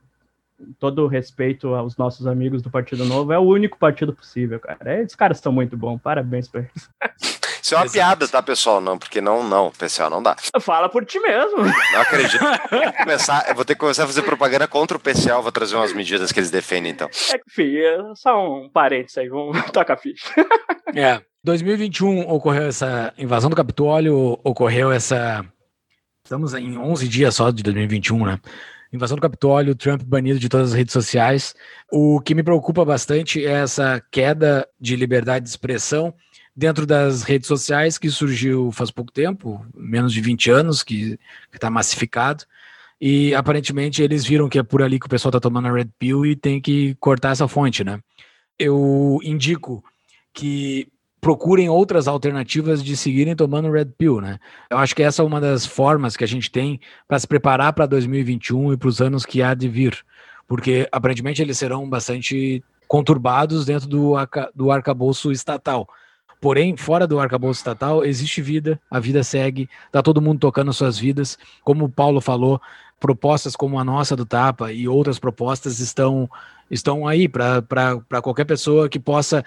Speaker 3: todo respeito aos nossos amigos do Partido Novo, é o único partido possível, cara. Esses caras estão muito bons, parabéns pra eles. (laughs)
Speaker 2: Isso é uma Exato. piada, tá, pessoal? Não, porque não, não, pessoal, não dá.
Speaker 3: Fala por ti mesmo.
Speaker 2: Não acredito. Eu, começar, eu vou ter que começar a fazer propaganda contra o PCL, vou trazer umas medidas que eles defendem, então.
Speaker 3: É que, filho, é só um parênteses aí, vamos (laughs) tocar ficha.
Speaker 1: É, 2021 ocorreu essa invasão do Capitólio, ocorreu essa... Estamos em 11 dias só de 2021, né? invasão do Capitólio, Trump banido de todas as redes sociais. O que me preocupa bastante é essa queda de liberdade de expressão dentro das redes sociais que surgiu faz pouco tempo, menos de 20 anos, que está massificado. E aparentemente eles viram que é por ali que o pessoal está tomando a Red Pill e tem que cortar essa fonte, né? Eu indico que procurem outras alternativas de seguirem tomando Red Pill, né? Eu acho que essa é uma das formas que a gente tem para se preparar para 2021 e para os anos que há de vir, porque aparentemente eles serão bastante conturbados dentro do, arca, do arcabouço estatal. Porém, fora do arcabouço estatal, existe vida, a vida segue, tá todo mundo tocando suas vidas. Como o Paulo falou, propostas como a nossa do Tapa e outras propostas estão, estão aí para qualquer pessoa que possa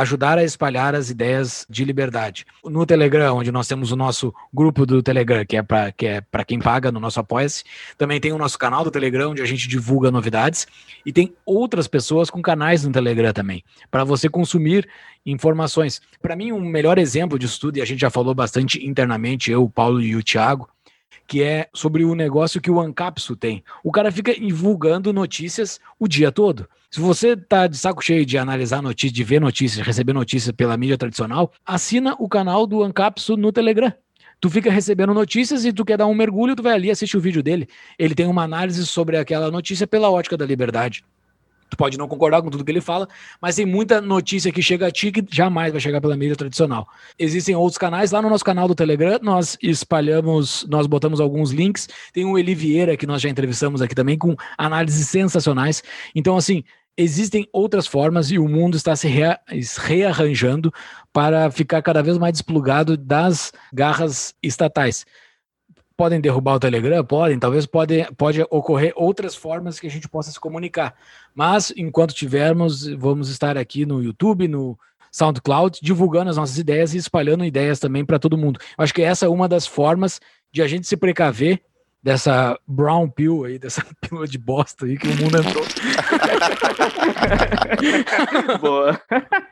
Speaker 1: ajudar a espalhar as ideias de liberdade. No Telegram, onde nós temos o nosso grupo do Telegram, que é para que é quem paga no nosso Apoia-se, também tem o nosso canal do Telegram, onde a gente divulga novidades, e tem outras pessoas com canais no Telegram também, para você consumir informações. Para mim, um melhor exemplo de estudo, e a gente já falou bastante internamente, eu, o Paulo e o Thiago, que é sobre o negócio que o Ancapsu tem. O cara fica divulgando notícias o dia todo. Se você tá de saco cheio de analisar notícias, de ver notícias, receber notícias pela mídia tradicional, assina o canal do Ancapsu no Telegram. Tu fica recebendo notícias e tu quer dar um mergulho, tu vai ali assistir o vídeo dele. Ele tem uma análise sobre aquela notícia pela ótica da liberdade. Tu pode não concordar com tudo que ele fala, mas tem muita notícia que chega a ti que jamais vai chegar pela mídia tradicional. Existem outros canais, lá no nosso canal do Telegram, nós espalhamos, nós botamos alguns links. Tem o Eli Vieira, que nós já entrevistamos aqui também, com análises sensacionais. Então, assim, existem outras formas e o mundo está se rea rearranjando para ficar cada vez mais desplugado das garras estatais podem derrubar o Telegram? Podem, talvez pode, pode ocorrer outras formas que a gente possa se comunicar. Mas, enquanto tivermos, vamos estar aqui no YouTube, no SoundCloud, divulgando as nossas ideias e espalhando ideias também para todo mundo. Eu acho que essa é uma das formas de a gente se precaver dessa brown pill aí, dessa (laughs) pílula de bosta aí que o mundo entrou. (laughs)
Speaker 3: Boa.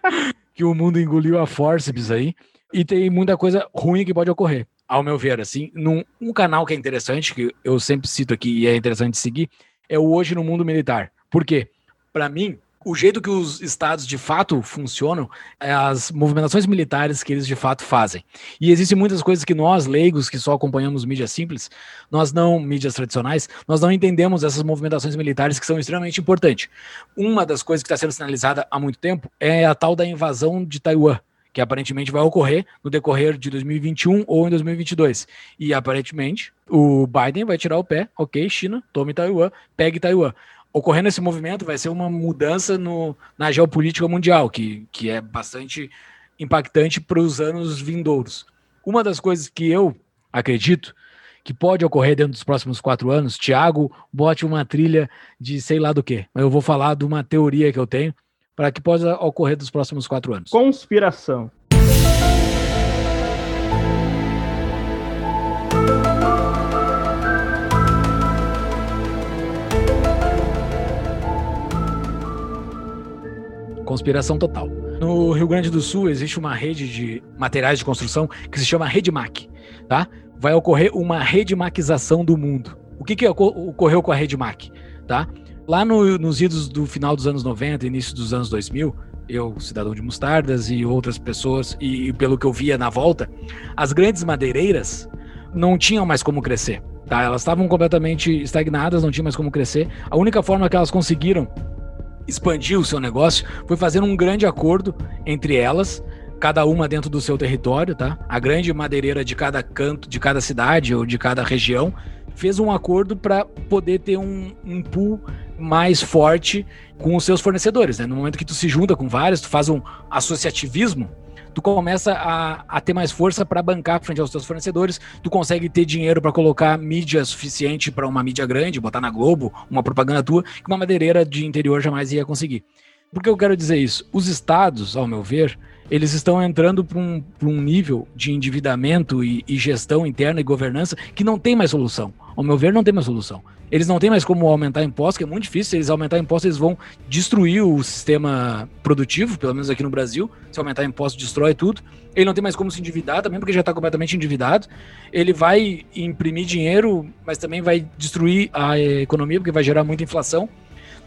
Speaker 3: (laughs)
Speaker 1: que o mundo engoliu a forceps aí. E tem muita coisa ruim que pode ocorrer, ao meu ver, assim. Num, um canal que é interessante, que eu sempre cito aqui e é interessante seguir, é o Hoje no Mundo Militar. Por quê? Para mim, o jeito que os estados de fato funcionam é as movimentações militares que eles de fato fazem. E existem muitas coisas que nós, leigos, que só acompanhamos mídias simples, nós não, mídias tradicionais, nós não entendemos essas movimentações militares que são extremamente importantes. Uma das coisas que está sendo sinalizada há muito tempo é a tal da invasão de Taiwan que aparentemente vai ocorrer no decorrer de 2021 ou em 2022. E aparentemente o Biden vai tirar o pé, ok, China, tome Taiwan, pegue Taiwan ocorrendo esse movimento, vai ser uma mudança no, na geopolítica mundial, que, que é bastante impactante para os anos vindouros. Uma das coisas que eu acredito que pode ocorrer dentro dos próximos quatro anos, Tiago, bote uma trilha de sei lá do que. Eu vou falar de uma teoria que eu tenho para que possa ocorrer dos próximos quatro anos.
Speaker 3: Conspiração.
Speaker 1: Conspiração total. No Rio Grande do Sul existe uma rede de materiais de construção que se chama Redmac, tá? Vai ocorrer uma redmaquização do mundo. O que, que ocorreu com a Redmac, tá? Lá no, nos idos do final dos anos 90, início dos anos 2000, eu, cidadão de Mostardas e outras pessoas, e, e pelo que eu via na volta, as grandes madeireiras não tinham mais como crescer. Tá? Elas estavam completamente estagnadas, não tinham mais como crescer. A única forma que elas conseguiram expandir o seu negócio foi fazer um grande acordo entre elas, cada uma dentro do seu território, tá? A grande madeireira de cada canto, de cada cidade ou de cada região fez um acordo para poder ter um, um pool mais forte com os seus fornecedores, né? No momento que tu se junta com vários, tu faz um associativismo, tu começa a, a ter mais força para bancar frente aos teus fornecedores, tu consegue ter dinheiro para colocar mídia suficiente para uma mídia grande, botar na Globo, uma propaganda tua, que uma madeireira de interior jamais ia conseguir. Por que eu quero dizer isso? Os estados, ao meu ver, eles estão entrando para um, um nível de endividamento e, e, gestão interna e governança que não tem mais solução. Ao meu ver, não tem mais solução. Eles não têm mais como aumentar impostos, que é muito difícil. Se eles aumentar impostos, eles vão destruir o sistema produtivo, pelo menos aqui no Brasil. Se aumentar impostos, destrói tudo. Ele não tem mais como se endividar também, porque já está completamente endividado. Ele vai imprimir dinheiro, mas também vai destruir a economia, porque vai gerar muita inflação.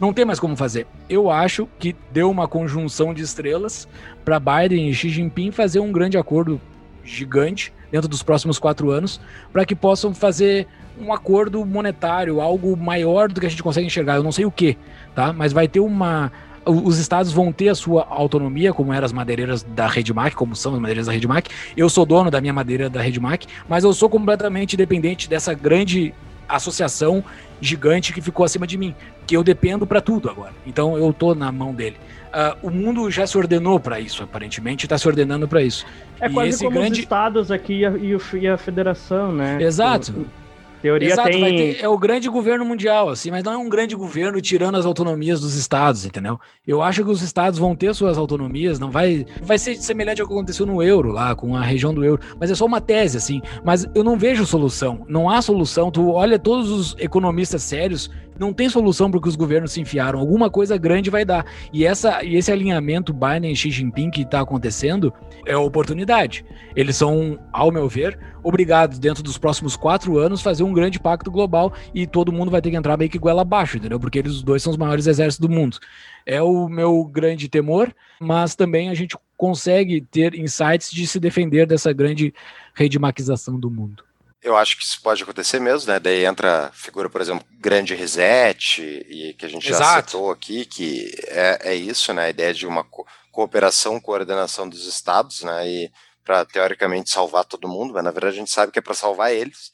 Speaker 1: Não tem mais como fazer. Eu acho que deu uma conjunção de estrelas para Biden e Xi Jinping fazer um grande acordo gigante dentro dos próximos quatro anos para que possam fazer um acordo monetário, algo maior do que a gente consegue enxergar. Eu não sei o que, tá? Mas vai ter uma. Os estados vão ter a sua autonomia, como eram as madeireiras da Redmac, como são as madeireiras da Redmac. Eu sou dono da minha madeira da Redmac, mas eu sou completamente dependente dessa grande associação gigante que ficou acima de mim, que eu dependo para tudo agora. Então eu tô na mão dele. Uh, o mundo já se ordenou para isso, aparentemente, está se ordenando para isso.
Speaker 3: É e quase como grande... os estados aqui e a, e a federação, né?
Speaker 1: Exato.
Speaker 3: O, teoria
Speaker 1: Exato,
Speaker 3: tem...
Speaker 1: ter, é o grande governo mundial, assim, mas não é um grande governo tirando as autonomias dos estados, entendeu? Eu acho que os estados vão ter suas autonomias, não vai, vai ser semelhante ao que aconteceu no euro lá, com a região do euro, mas é só uma tese, assim, mas eu não vejo solução, não há solução, tu olha todos os economistas sérios, não tem solução para que os governos se enfiaram, alguma coisa grande vai dar, e, essa, e esse alinhamento Biden e Xi Jinping que está acontecendo é oportunidade, eles são, ao meu ver, obrigados dentro dos próximos quatro anos fazer um grande pacto global e todo mundo vai ter que entrar meio que goela abaixo, entendeu? Porque eles os dois são os maiores exércitos do mundo. É o meu grande temor, mas também a gente consegue ter insights de se defender dessa grande redemaquização do mundo.
Speaker 2: Eu acho que isso pode acontecer mesmo, né? Daí entra a figura, por exemplo, grande reset, e que a gente Exato. já citou aqui, que é, é isso, né? A ideia de uma co cooperação, coordenação dos estados, né? E para teoricamente salvar todo mundo, mas na verdade a gente sabe que é para salvar eles.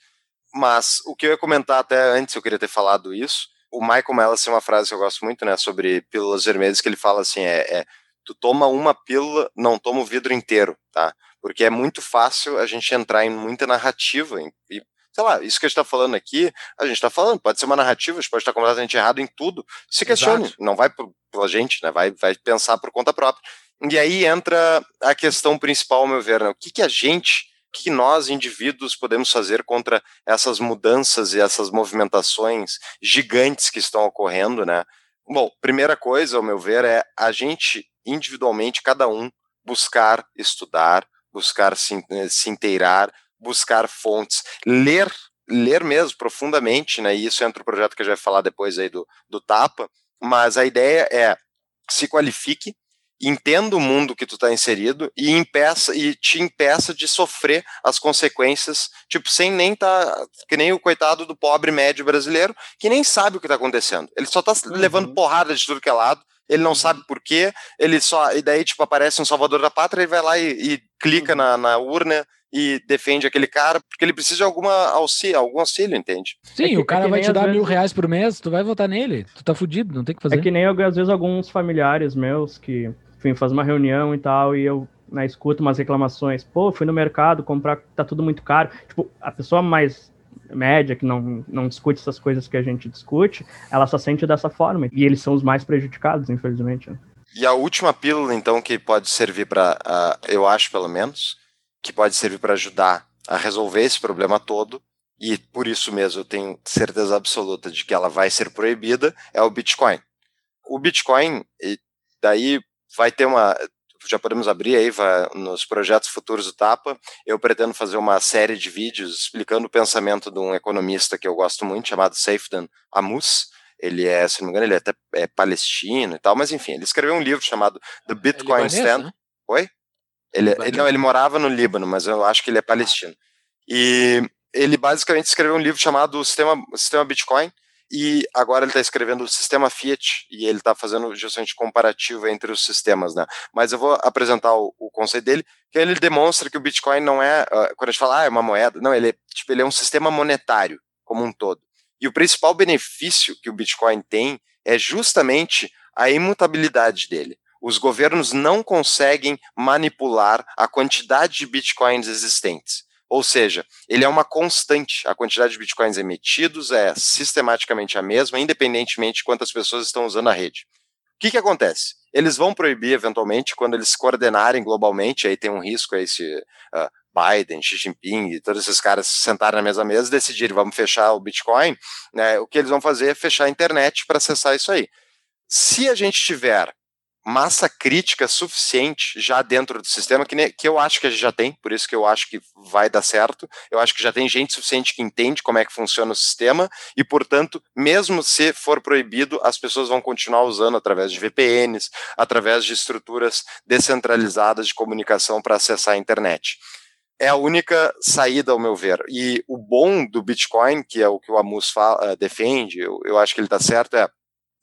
Speaker 2: Mas o que eu ia comentar até antes, eu queria ter falado isso. O Michael Mellas tem uma frase que eu gosto muito, né, sobre pílulas vermelhas, que ele fala assim: é, é tu toma uma pílula, não toma o vidro inteiro, tá? Porque é muito fácil a gente entrar em muita narrativa e sei lá, isso que a gente está falando aqui, a gente está falando, pode ser uma narrativa, a gente pode estar completamente errado em tudo. Se questione, Exato. não vai pela gente, né? Vai, vai pensar por conta própria. E aí entra a questão principal, ao meu ver, né? o que, que a gente, o que, que nós, indivíduos, podemos fazer contra essas mudanças e essas movimentações gigantes que estão ocorrendo, né? Bom, primeira coisa, ao meu ver, é a gente, individualmente, cada um, buscar estudar, buscar se, eh, se inteirar, buscar fontes, ler, ler mesmo profundamente, né? E isso entra no projeto que a gente vai falar depois aí do, do Tapa, mas a ideia é se qualifique, entenda o mundo que tu está inserido e impeça e te impeça de sofrer as consequências, tipo, sem nem tá que nem o coitado do pobre médio brasileiro, que nem sabe o que está acontecendo. Ele só está uhum. levando porrada de tudo que é lado, ele não sabe por quê, ele só e daí tipo aparece um salvador da pátria, ele vai lá e, e clica uhum. na, na urna e defende aquele cara porque ele precisa de alguma auxílio, algum auxílio, entende?
Speaker 1: Sim, é que, o cara é vai te dar vezes... mil reais por mês, tu vai votar nele, tu tá fudido, não tem que fazer.
Speaker 3: É que nem às vezes alguns familiares meus que, enfim, faz uma reunião e tal, e eu na né, escuto umas reclamações, pô, fui no mercado comprar, tá tudo muito caro. Tipo, a pessoa mais média, que não, não discute essas coisas que a gente discute, ela só sente dessa forma. E eles são os mais prejudicados, infelizmente. Né?
Speaker 2: E a última pílula, então, que pode servir para, uh, eu acho pelo menos, que pode servir para ajudar a resolver esse problema todo, e por isso mesmo eu tenho certeza absoluta de que ela vai ser proibida, é o Bitcoin. O Bitcoin, daí vai ter uma. Já podemos abrir aí vai, nos projetos futuros do Tapa. Eu pretendo fazer uma série de vídeos explicando o pensamento de um economista que eu gosto muito, chamado Safedan Amus. Ele é, se não me engano, ele é até é palestino e tal, mas enfim, ele escreveu um livro chamado The Bitcoin é Stand. Né? Oi? Ele, ele, não, ele morava no Líbano, mas eu acho que ele é palestino. E ele basicamente escreveu um livro chamado Sistema, Sistema Bitcoin, e agora ele está escrevendo o sistema Fiat, e ele está fazendo justamente comparativo entre os sistemas, né? Mas eu vou apresentar o, o, conceito dele, que ele demonstra que o Bitcoin não é, uh, quando a gente fala, ah, é uma moeda, não, ele é, tipo, ele é um sistema monetário, como um todo. E o principal benefício que o Bitcoin tem é justamente a imutabilidade dele os governos não conseguem manipular a quantidade de bitcoins existentes. Ou seja, ele é uma constante. A quantidade de bitcoins emitidos é sistematicamente a mesma, independentemente de quantas pessoas estão usando a rede. O que, que acontece? Eles vão proibir, eventualmente, quando eles se coordenarem globalmente, aí tem um risco aí se uh, Biden, Xi Jinping e todos esses caras se sentarem na mesma mesa e decidirem vamos fechar o Bitcoin, né, o que eles vão fazer é fechar a internet para acessar isso aí. Se a gente tiver massa crítica suficiente já dentro do sistema, que, que eu acho que a gente já tem, por isso que eu acho que vai dar certo. Eu acho que já tem gente suficiente que entende como é que funciona o sistema e, portanto, mesmo se for proibido, as pessoas vão continuar usando através de VPNs, através de estruturas descentralizadas de comunicação para acessar a internet. É a única saída, ao meu ver. E o bom do Bitcoin, que é o que o Amus fala, defende, eu, eu acho que ele está certo, é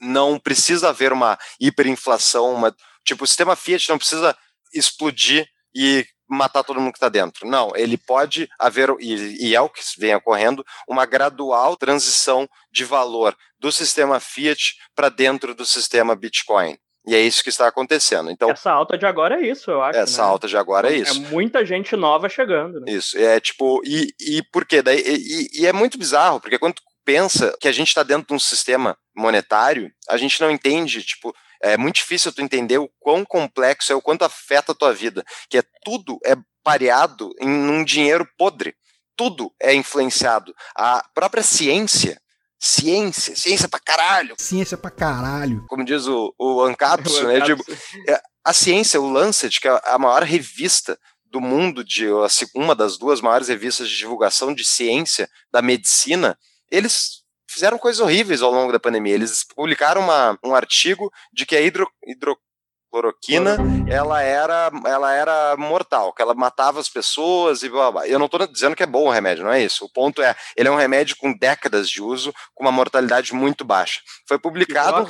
Speaker 2: não precisa haver uma hiperinflação, uma, tipo, o sistema Fiat não precisa explodir e matar todo mundo que está dentro. Não, ele pode haver, e, e, é o que vem ocorrendo, uma gradual transição de valor do sistema Fiat para dentro do sistema Bitcoin. E é isso que está acontecendo. Então,
Speaker 3: essa alta de agora é isso, eu acho.
Speaker 2: Essa né? alta de agora é, é isso.
Speaker 3: É muita gente nova chegando. Né?
Speaker 2: Isso. É tipo, e, e por quê? Daí, e, e é muito bizarro, porque quando pensa que a gente está dentro de um sistema monetário, a gente não entende, tipo, é muito difícil tu entender o quão complexo é, o quanto afeta a tua vida, que é tudo é pareado em um dinheiro podre. Tudo é influenciado. A própria ciência, ciência, ciência pra caralho.
Speaker 9: Ciência pra caralho.
Speaker 2: Como diz o, o (laughs) Ancapsu, né? Tipo, é, a ciência, o Lancet, que é a maior revista do mundo, de uma das duas maiores revistas de divulgação de ciência da medicina, eles fizeram coisas horríveis ao longo da pandemia. Eles publicaram uma, um artigo de que a hidro, hidrocloroquina ela era, ela era mortal, que ela matava as pessoas e blá, blá. Eu não estou dizendo que é bom o remédio, não é isso. O ponto é, ele é um remédio com décadas de uso, com uma mortalidade muito baixa. Foi publicado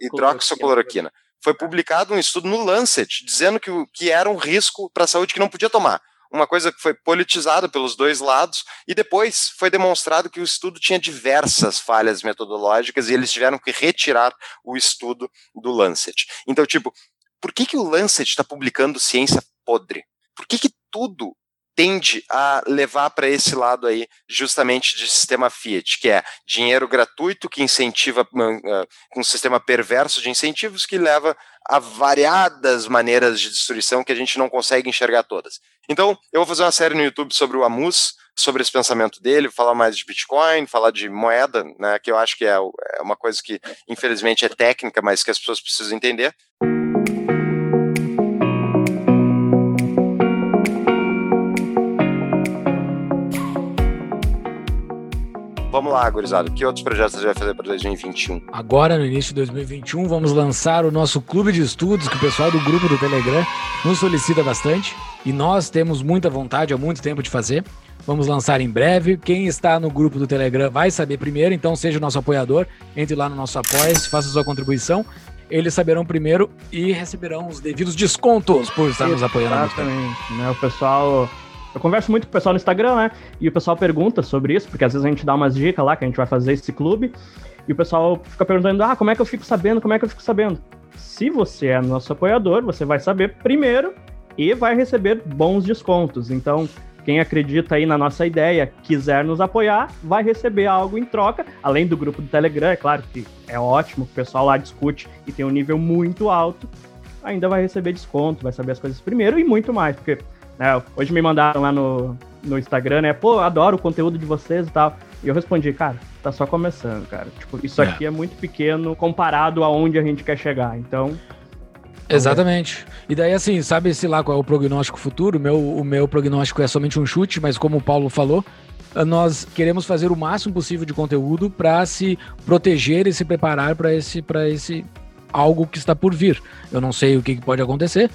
Speaker 2: hidroxicloroquina. Foi publicado um estudo no Lancet dizendo que, que era um risco para a saúde que não podia tomar uma coisa que foi politizada pelos dois lados, e depois foi demonstrado que o estudo tinha diversas falhas metodológicas e eles tiveram que retirar o estudo do Lancet. Então, tipo, por que, que o Lancet está publicando ciência podre? Por que, que tudo tende a levar para esse lado aí, justamente de sistema Fiat, que é dinheiro gratuito que incentiva um sistema perverso de incentivos que leva a variadas maneiras de destruição que a gente não consegue enxergar todas. Então, eu vou fazer uma série no YouTube sobre o Amus, sobre esse pensamento dele, falar mais de Bitcoin, falar de moeda, né, que eu acho que é, é uma coisa que, infelizmente, é técnica, mas que as pessoas precisam entender. Vamos lá, gurizada. Que outros projetos você vai fazer para 2021?
Speaker 1: Agora, no início de 2021, vamos lançar o nosso clube de estudos, que o pessoal do grupo do Telegram nos solicita bastante. E nós temos muita vontade há muito tempo de fazer. Vamos lançar em breve. Quem está no grupo do Telegram vai saber primeiro, então seja o nosso apoiador. Entre lá no nosso apoia faça sua contribuição. Eles saberão primeiro e receberão os devidos descontos por estar nos apoiando.
Speaker 3: Exatamente. Né? O pessoal eu converso muito com o pessoal no Instagram, né? E o pessoal pergunta sobre isso, porque às vezes a gente dá umas dicas lá que a gente vai fazer esse clube. E o pessoal fica perguntando: ah, como é que eu fico sabendo? Como é que eu fico sabendo? Se você é nosso apoiador, você vai saber primeiro e vai receber bons descontos. Então, quem acredita aí na nossa ideia, quiser nos apoiar, vai receber algo em troca, além do grupo do Telegram, é claro que é ótimo, o pessoal lá discute e tem um nível muito alto, ainda vai receber desconto, vai saber as coisas primeiro e muito mais, porque né? Hoje me mandaram lá no, no Instagram, né? Pô, adoro o conteúdo de vocês e tal. E eu respondi, cara, tá só começando, cara. Tipo, isso é. aqui é muito pequeno comparado aonde a gente quer chegar. Então.
Speaker 1: Exatamente. E daí, assim, sabe se lá qual é o prognóstico futuro? O meu, o meu prognóstico é somente um chute, mas como o Paulo falou, nós queremos fazer o máximo possível de conteúdo para se proteger e se preparar para esse, esse algo que está por vir. Eu não sei o que pode acontecer,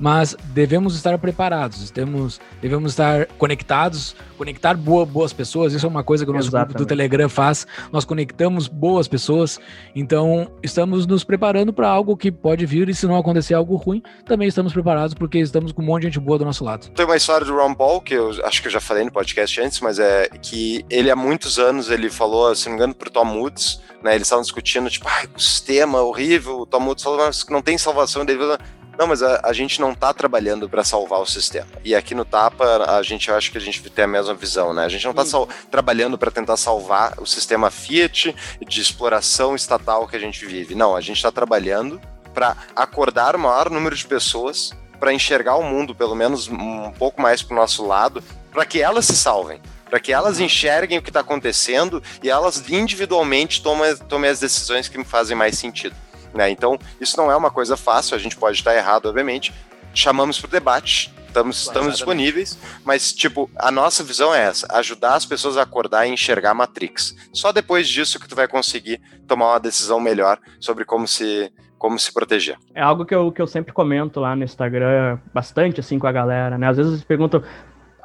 Speaker 1: mas devemos estar preparados, temos, devemos estar conectados, conectar boa, boas pessoas. Isso é uma coisa que o nosso Exatamente. grupo do Telegram faz. Nós conectamos boas pessoas, então estamos nos preparando para algo que pode vir e se não acontecer algo ruim, também estamos preparados porque estamos com um monte de gente boa do nosso lado.
Speaker 2: Tem uma história do Ron Paul que eu acho que eu já falei no podcast antes, mas é que ele há muitos anos ele falou, se não me engano, pro Tom Woods, né? Eles estavam discutindo tipo, ah, o sistema horrível. O Tom Woods falou, mas não tem salvação. Ele falou, não, mas a, a gente não está trabalhando para salvar o sistema. E aqui no Tapa, a gente acha que a gente tem a mesma visão, né? A gente não está hum. trabalhando para tentar salvar o sistema Fiat de exploração estatal que a gente vive. Não, a gente está trabalhando para acordar o maior número de pessoas para enxergar o mundo, pelo menos um pouco mais para o nosso lado, para que elas se salvem para que elas enxerguem o que está acontecendo e elas individualmente tomem, tomem as decisões que me fazem mais sentido. Né? Então, isso não é uma coisa fácil, a gente pode estar errado, obviamente. Chamamos para o debate, estamos, estamos disponíveis, mas, tipo, a nossa visão é essa: ajudar as pessoas a acordar e enxergar a Matrix. Só depois disso que tu vai conseguir tomar uma decisão melhor sobre como se como se proteger.
Speaker 3: É algo que eu, que eu sempre comento lá no Instagram, bastante assim com a galera, né? Às vezes eles perguntam,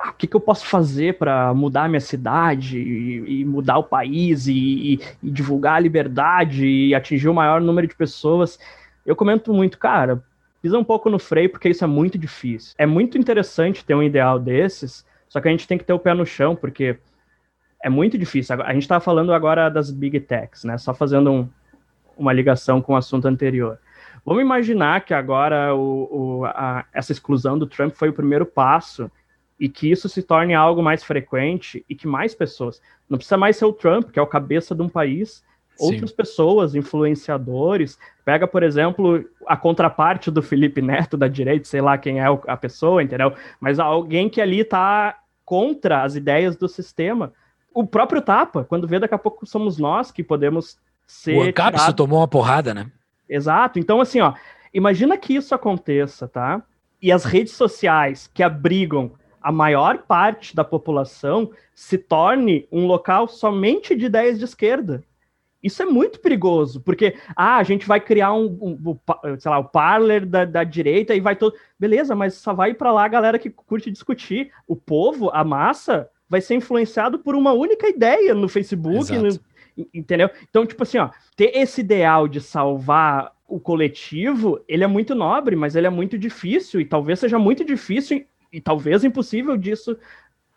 Speaker 3: o que, que eu posso fazer para mudar a minha cidade e, e mudar o país e, e, divulgar a liberdade e atingir o maior número de pessoas. Eu comento muito, cara, pisa um pouco no freio porque isso é muito difícil. É muito interessante ter um ideal desses, só que a gente tem que ter o pé no chão porque é muito difícil. A gente está falando agora das big techs, né? Só fazendo um, uma ligação com o assunto anterior. Vamos imaginar que agora o, o, a, essa exclusão do Trump foi o primeiro passo e que isso se torne algo mais frequente e que mais pessoas, não precisa mais ser o Trump, que é o cabeça de um país, Sim. outras pessoas, influenciadores, pega, por exemplo, a contraparte do Felipe Neto da direita, sei lá quem é a pessoa, entendeu? Mas alguém que ali está contra as ideias do sistema. O próprio Tapa, quando vê daqui a pouco somos nós que podemos ser.
Speaker 1: O Ancapso tirado... tomou uma porrada, né?
Speaker 3: Exato. Então, assim, ó, imagina que isso aconteça, tá? E as redes sociais que abrigam a maior parte da população se torne um local somente de ideias de esquerda. Isso é muito perigoso, porque ah, a gente vai criar um, um, um sei lá, o parler da, da, direita e vai todo. Beleza, mas só vai para lá a galera que curte discutir. O povo, a massa, vai ser influenciado por uma única ideia no Facebook, no, entendeu? Então, tipo assim, ó, ter esse ideal de salvar o coletivo, ele é muito nobre, mas ele é muito difícil, e talvez seja muito difícil e talvez impossível disso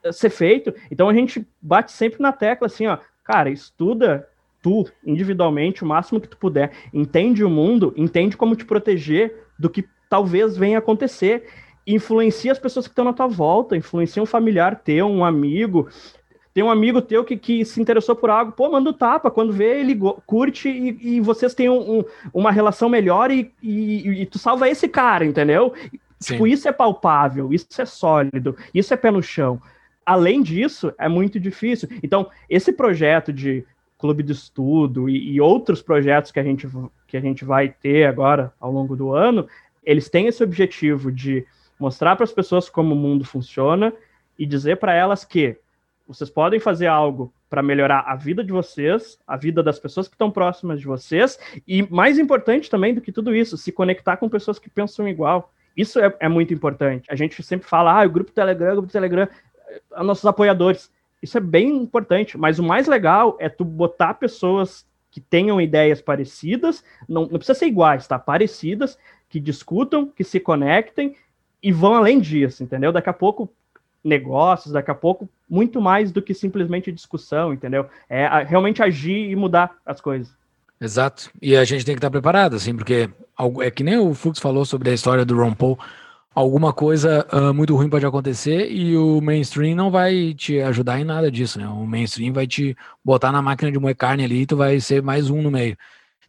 Speaker 3: eh, ser feito. Então a gente bate sempre na tecla assim, ó, cara, estuda tu individualmente o máximo que tu puder, entende o mundo, entende como te proteger do que talvez venha acontecer influencia as pessoas que estão na tua volta, influencia um familiar teu, um amigo. Tem um amigo teu que, que se interessou por algo, pô, manda o tapa. Quando vê, ele curte e, e vocês têm um, um, uma relação melhor e, e, e, tu salva esse cara, entendeu? Sim. Tipo, isso é palpável, isso é sólido, isso é pé no chão. Além disso, é muito difícil. Então, esse projeto de clube de estudo e, e outros projetos que a, gente, que a gente vai ter agora ao longo do ano, eles têm esse objetivo de mostrar para as pessoas como o mundo funciona e dizer para elas que vocês podem fazer algo para melhorar a vida de vocês, a vida das pessoas que estão próximas de vocês, e mais importante também do que tudo isso, se conectar com pessoas que pensam igual. Isso é, é muito importante. A gente sempre fala, ah, o grupo Telegram, o grupo Telegram, é, nossos apoiadores. Isso é bem importante, mas o mais legal é tu botar pessoas que tenham ideias parecidas, não, não precisa ser iguais, tá? Parecidas, que discutam, que se conectem e vão além disso, entendeu? Daqui a pouco negócios, daqui a pouco muito mais do que simplesmente discussão, entendeu? É realmente agir e mudar as coisas.
Speaker 1: Exato. E a gente tem que estar preparado, assim, porque é que nem o Fux falou sobre a história do Ron Paul, alguma coisa uh, muito ruim pode acontecer e o mainstream não vai te ajudar em nada disso, né? O mainstream vai te botar na máquina de moer carne ali e tu vai ser mais um no meio.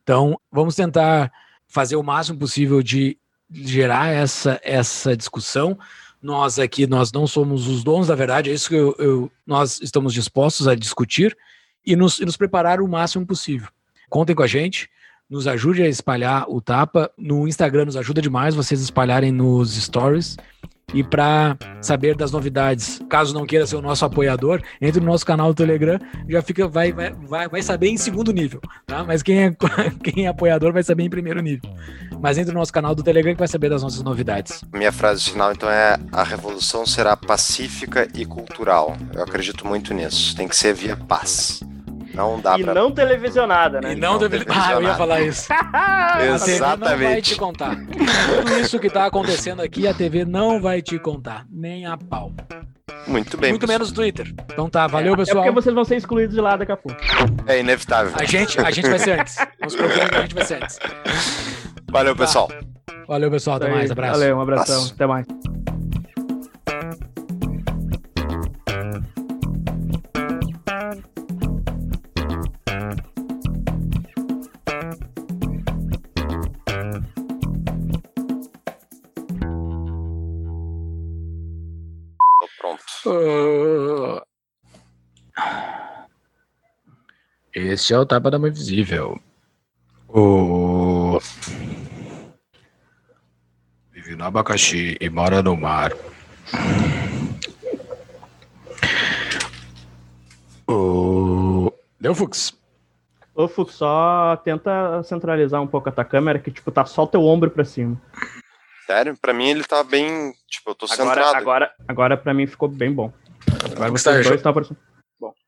Speaker 1: Então, vamos tentar fazer o máximo possível de gerar essa, essa discussão. Nós aqui, nós não somos os donos da verdade, é isso que eu, eu, nós estamos dispostos a discutir e nos, e nos preparar o máximo possível. Contem com a gente nos ajude a espalhar o Tapa. No Instagram nos ajuda demais vocês espalharem nos stories. E para saber das novidades, caso não queira ser o nosso apoiador, entre no nosso canal do Telegram, já fica vai, vai, vai saber em segundo nível, tá? Mas quem é, (laughs) quem é apoiador vai saber em primeiro nível. Mas entre no nosso canal do Telegram que vai saber das nossas novidades.
Speaker 2: Minha frase final então é: a revolução será pacífica e cultural. Eu acredito muito nisso. Tem que ser via paz. Não dá
Speaker 3: e
Speaker 2: pra...
Speaker 3: não televisionada, né?
Speaker 1: E não, não televisionada. Ah, eu ia falar isso.
Speaker 2: Exatamente. (laughs) A TV
Speaker 1: não vai te contar. Tudo isso que tá acontecendo aqui, a TV não vai te contar. Nem a pau.
Speaker 2: Muito bem.
Speaker 1: Muito pessoal. menos Twitter. Então tá, valeu, pessoal.
Speaker 3: É porque vocês vão ser excluídos de lá daqui a pouco.
Speaker 2: É inevitável.
Speaker 1: A gente, a gente vai ser antes. Vamos procurar que a gente vai ser antes.
Speaker 2: Valeu, tá. pessoal.
Speaker 1: Valeu, pessoal. Até mais. Abraço.
Speaker 3: Valeu, um abração. Abraço. Até mais.
Speaker 1: Este é o tapa da mão invisível. O... Vive no abacaxi e mora no mar. O... Deu, Fux?
Speaker 3: Ô, Fux, só tenta centralizar um pouco a tua câmera, que, tipo, tá só o teu ombro pra cima.
Speaker 2: Sério? Pra mim ele tá bem. Tipo, eu tô
Speaker 3: agora,
Speaker 2: centrado.
Speaker 3: Agora, agora pra mim ficou bem bom.
Speaker 1: Agora você tá, dois tá bom.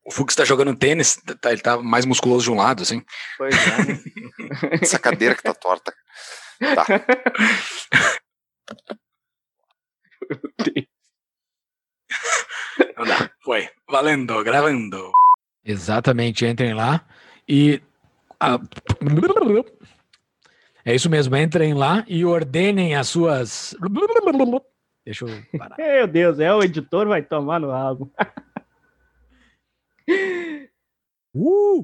Speaker 1: O Fux tá jogando tênis, tá, ele tá mais musculoso de um lado, assim.
Speaker 3: Pois é. (laughs)
Speaker 2: Essa cadeira que tá torta. Tá.
Speaker 1: Não dá. Foi. Valendo, gravando. Exatamente, entrem lá e. A... É isso mesmo, entrem lá e ordenem as suas. Deixa eu parar.
Speaker 3: Meu Deus, é o editor vai tomar no rabo. (laughs) uh!